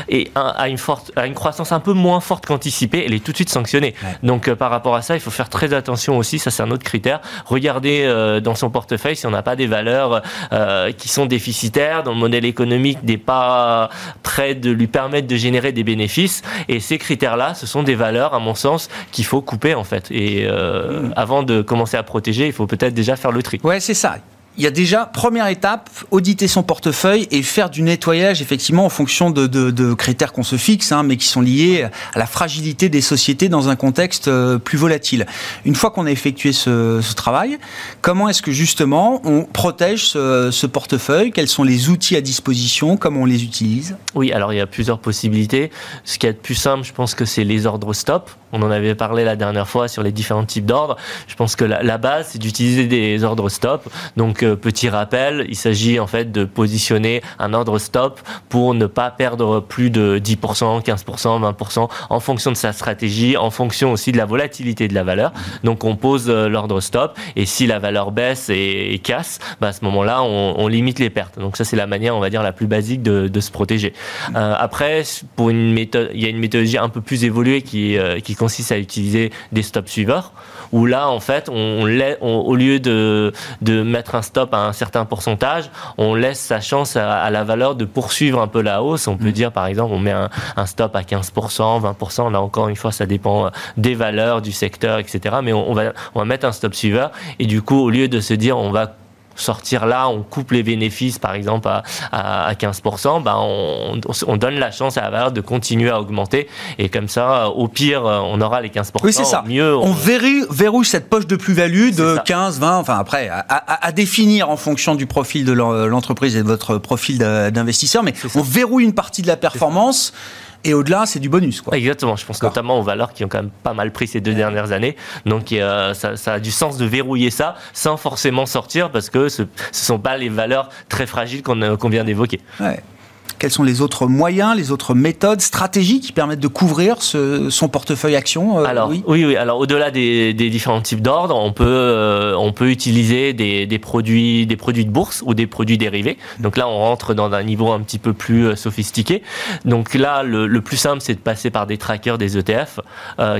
est un a une, forte, une croissance un peu moins forte qu'anticipée, elle est tout de suite sanctionnée. Donc euh, par rapport à ça, il faut faire très attention aussi, ça c'est un autre critère. Regarder euh, dans son portefeuille si on n'a pas des valeurs euh, qui sont déficitaires, dont le modèle économique n'est pas prêt de lui permettre de générer des bénéfices. Et ces critères-là, ce sont des valeurs, à mon sens, qu'il faut couper en fait. Et mmh. avant de commencer à protéger, il faut peut-être déjà faire le tri. Ouais, c'est ça il y a déjà, première étape, auditer son portefeuille et faire du nettoyage, effectivement, en fonction de, critères qu'on se fixe, hein, mais qui sont liés à la fragilité des sociétés dans un contexte euh, plus volatile. Une fois qu'on a effectué ce, travail, comment est-ce que justement on protège ce, portefeuille? Quels sont les outils à disposition? Comment on les utilise? Oui, alors il y a plusieurs possibilités. Ce qui est le plus simple, je pense que c'est les ordres stop. On en avait parlé la dernière fois sur les différents types d'ordres. Je pense que la, la base, c'est d'utiliser des ordres stop. Donc petit rappel, il s'agit en fait de positionner un ordre stop pour ne pas perdre plus de 10%, 15%, 20% en fonction de sa stratégie, en fonction aussi de la volatilité de la valeur. Donc on pose euh, l'ordre stop et si la valeur baisse et, casse, bah, à ce moment-là, on, limite les pertes. Donc ça, c'est la manière, on va dire, la plus basique de, se protéger. Euh, après, pour une méthode, il y a une méthodologie un peu plus évoluée qui, euh, consiste à utiliser des stop suiveurs où là, en fait, on, au lieu de, de mettre un stop à un certain pourcentage, on laisse sa chance à, la valeur de poursuivre un peu la hausse. On peut mm. dire, par exemple, on met un, un, stop à 15%, 20%. Là, encore une fois, ça dépend des valeurs, du secteur, etc. Mais on, va, on va mettre un stop suiveur. Et du coup, au lieu de se dire, on va sortir là, on coupe les bénéfices par exemple à, à, 15%, ben on, on, donne la chance à la valeur de continuer à augmenter et comme ça, au pire, on aura les 15%. Oui, c'est ça. Mieux, on, verrouille, cette poche de plus-value de 15, 20, enfin après, à, définir en fonction du profil de l'entreprise et de votre profil d'investisseur, mais on verrouille une partie de la performance. Et au-delà, c'est du bonus. Quoi. Exactement. Je pense notamment aux valeurs qui ont quand même pas mal pris ces deux dernières années. Donc euh, ça, ça, a du sens de verrouiller ça sans forcément sortir parce que ce ne sont pas les valeurs très fragiles qu'on euh, vient d'évoquer. Ouais. Quels sont les autres moyens, les autres méthodes, stratégies qui permettent de couvrir son portefeuille action euh, Alors oui, oui, Alors au-delà des, différents types d'ordres, on peut euh, on peut utiliser des, produits des produits de bourse ou des produits dérivés. Donc là, on rentre dans un niveau un petit peu plus euh, sophistiqué. Donc là, le, plus simple, c'est de passer par des trackers, des ETF,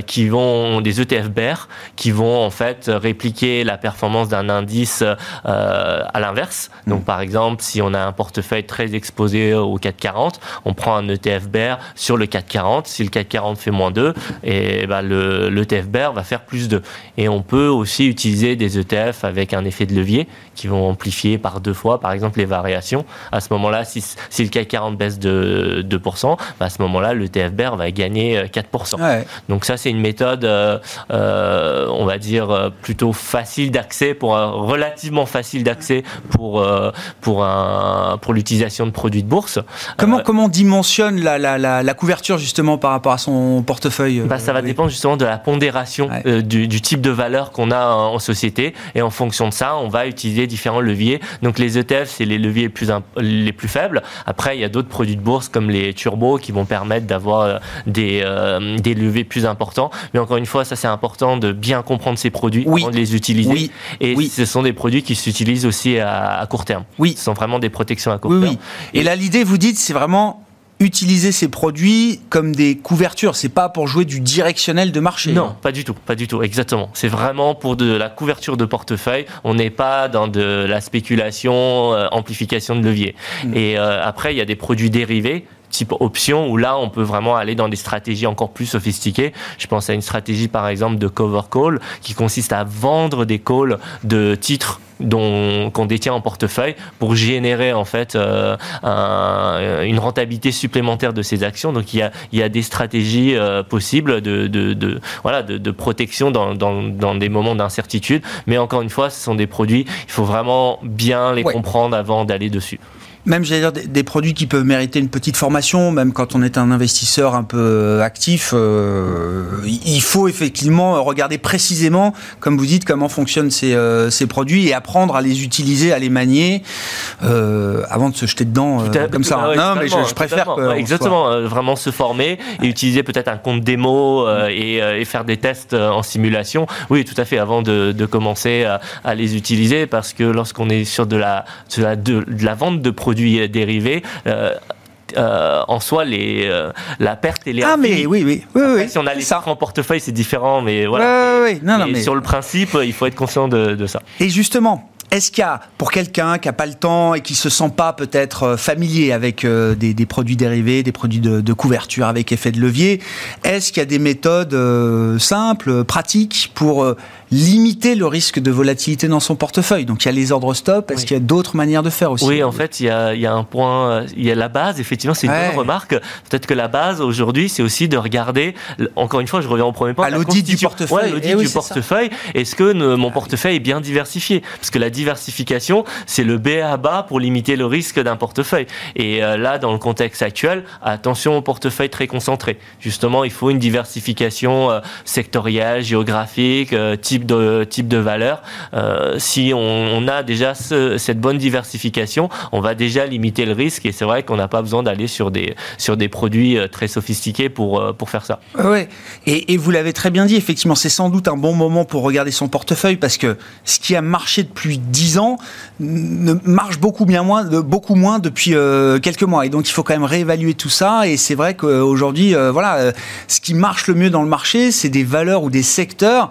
qui vont des ETF bear, qui vont en fait répliquer la performance d'un indice à l'inverse. Donc par exemple, si on a un portefeuille très exposé au 440, on prend un ETF bear sur le 440. Si le 440 fait moins 2, et ben le, l'ETF bear va faire plus 2. Et on peut aussi utiliser des ETF avec un effet de levier qui vont amplifier par deux fois, par exemple, les variations. À ce moment-là, si, si le CAC 40 baisse de 2%, ben à ce moment-là, l'ETF bear va gagner 4%. Euh, Donc ça, c'est une méthode, euh, euh, on va dire, plutôt facile d'accès, pour relativement facile d'accès pour, pour, un, pour l'utilisation de produits de bourse. Comment, comment on dimensionne la, la, la, couverture justement par rapport à son portefeuille bah, Ça va dépendre justement de la pondération euh, du, du, type de valeur qu'on a en, société. Et en fonction de ça, on va utiliser différents leviers. Donc les ETF, c'est les leviers les plus, les plus faibles. Après, il y a d'autres produits de bourse comme les turbos qui vont permettre d'avoir euh, des, euh, des leviers plus importants. Mais encore une fois, ça c'est important de bien comprendre ces produits oui. avant de les utiliser. Oui. Et oui. ce sont des produits qui s'utilisent aussi à, à, court terme. Oui. Ce sont vraiment des protections à court terme. Et, et là, l'idée, vous dites, c'est vraiment utiliser ces produits comme des couvertures. C'est pas pour jouer du directionnel de marché. Non, pas du tout, pas du tout, exactement. C'est vraiment pour de la couverture de portefeuille. On n'est pas dans de la spéculation, euh, amplification de levier. Mm. Et euh, après, il y a des produits dérivés type option où là on peut vraiment aller dans des stratégies encore plus sophistiquées. Je pense à une stratégie par exemple de cover call qui consiste à vendre des calls de titres dont qu'on détient en portefeuille pour générer en fait euh, une rentabilité supplémentaire de ces actions. Donc il y a, il y a des stratégies euh, possibles de, de, de, voilà de, de protection dans, dans, dans, des moments d'incertitude. Mais encore une fois, ce sont des produits. Il faut vraiment bien les comprendre avant d'aller dessus même j'allais dire des, produits qui peuvent mériter une petite formation, même quand on est un investisseur un peu euh, actif, euh, il faut effectivement regarder précisément, comme vous dites, comment fonctionnent ces, euh, ces produits et apprendre à les utiliser, à les manier avant de se jeter dedans comme ça. non, mais je, préfère exactement vraiment se former et utiliser peut-être un compte démo et, et, faire des tests en simulation. Oui, tout à fait, avant de, de commencer à, à, les utiliser, parce que lorsqu'on est sur de la, de la, de la vente de produits dérivés. Euh, euh, en soi les euh, la perte et les ah mais oui oui, oui, oui si on a les ça. en portefeuille c'est différent mais voilà oui, non, non, mais... sur le principe il faut être conscient de, de ça et justement est-ce qu'il y a, pour quelqu'un qui n'a pas le temps et qui se sent pas peut-être familier avec des, produits dérivés, des produits de, couverture avec effet de levier, est-ce qu'il y a des méthodes simples, pratiques pour limiter le risque de volatilité dans son portefeuille? Donc il y a les ordres stop. Est-ce qu'il y a d'autres manières de faire aussi? Oui, en fait, il y, a, il y a un point, il y a la base. Effectivement, c'est une bonne remarque. Peut-être que la base aujourd'hui, c'est aussi de regarder. Encore une fois, je reviens au premier point. À l'audit du portefeuille. l'audit eh du portefeuille. Est-ce que mon portefeuille est bien diversifié? Parce que la diversification, c'est le B à bas pour limiter le risque d'un portefeuille. Et euh, là, dans le contexte actuel, attention au portefeuille très concentré. Justement, il faut une diversification euh, sectorielle, géographique, euh, type de, type de valeur. Si on, a déjà cette bonne diversification, on va déjà limiter le risque et c'est vrai qu'on n'a pas besoin d'aller sur des, sur des produits très sophistiqués pour, pour faire ça. Et, et vous l'avez très bien dit, effectivement, c'est sans doute un bon moment pour regarder son portefeuille parce que ce qui a marché depuis 10 ans ne marche beaucoup, bien moins, beaucoup moins depuis quelques mois. Et donc, il faut quand même réévaluer tout ça. Et c'est vrai qu'aujourd'hui, voilà, ce qui marche le mieux dans le marché, c'est des valeurs ou des secteurs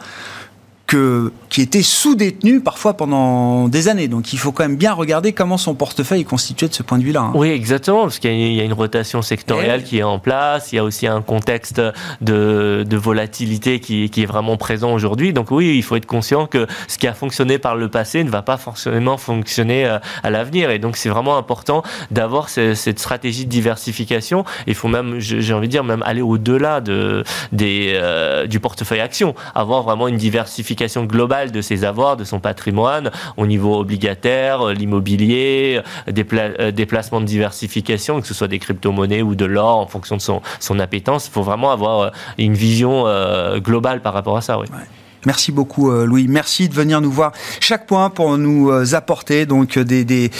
que, qui était sous-détenu parfois pendant des années. Donc il faut quand même bien regarder comment son portefeuille est constitué de ce point de vue-là. Hein. Oui, exactement, parce qu'il y a une rotation sectorielle qui est en place, il y a aussi un contexte de, de volatilité qui, qui, est vraiment présent aujourd'hui. Donc oui, il faut être conscient que ce qui a fonctionné par le passé ne va pas forcément fonctionner euh, à l'avenir. Et donc c'est vraiment important d'avoir cette stratégie de diversification. Il faut même, j'ai envie de dire, même aller au-delà de, des, euh, du portefeuille action, avoir vraiment une diversification globale de ses avoirs, de son patrimoine, au niveau obligataire, euh, l'immobilier, euh, des, euh, des, placements de diversification, que ce soit des crypto-monnaies ou de l'or en fonction de son, son appétence. Il faut vraiment avoir une vision globale par rapport à ça. Oui. Merci beaucoup euh, Louis. Merci de venir nous voir chaque point pour nous euh, apporter donc euh, des,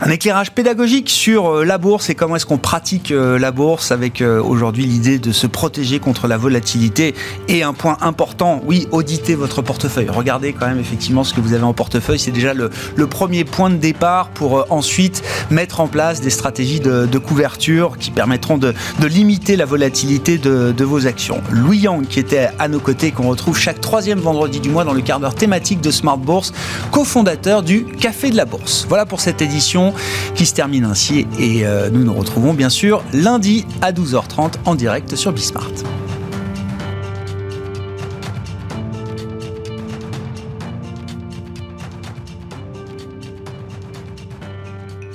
un éclairage pédagogique sur la bourse et comment est-ce qu'on pratique la bourse avec aujourd'hui l'idée de se protéger contre la volatilité et un point important, oui, auditer votre portefeuille. Regardez quand même effectivement ce que vous avez en portefeuille, c'est déjà le, premier point de départ pour ensuite mettre en place des stratégies de, couverture qui permettront de, limiter la volatilité de, de, vos actions. Louis Yang qui était à nos côtés qu'on retrouve chaque troisième vendredi vendredi du mois dans le quart d'heure thématique de Smart Bourse, cofondateur du Café de la Bourse. Voilà pour cette édition qui se termine ainsi et euh, nous nous retrouvons bien sûr lundi à 12h30 en direct sur Bismart.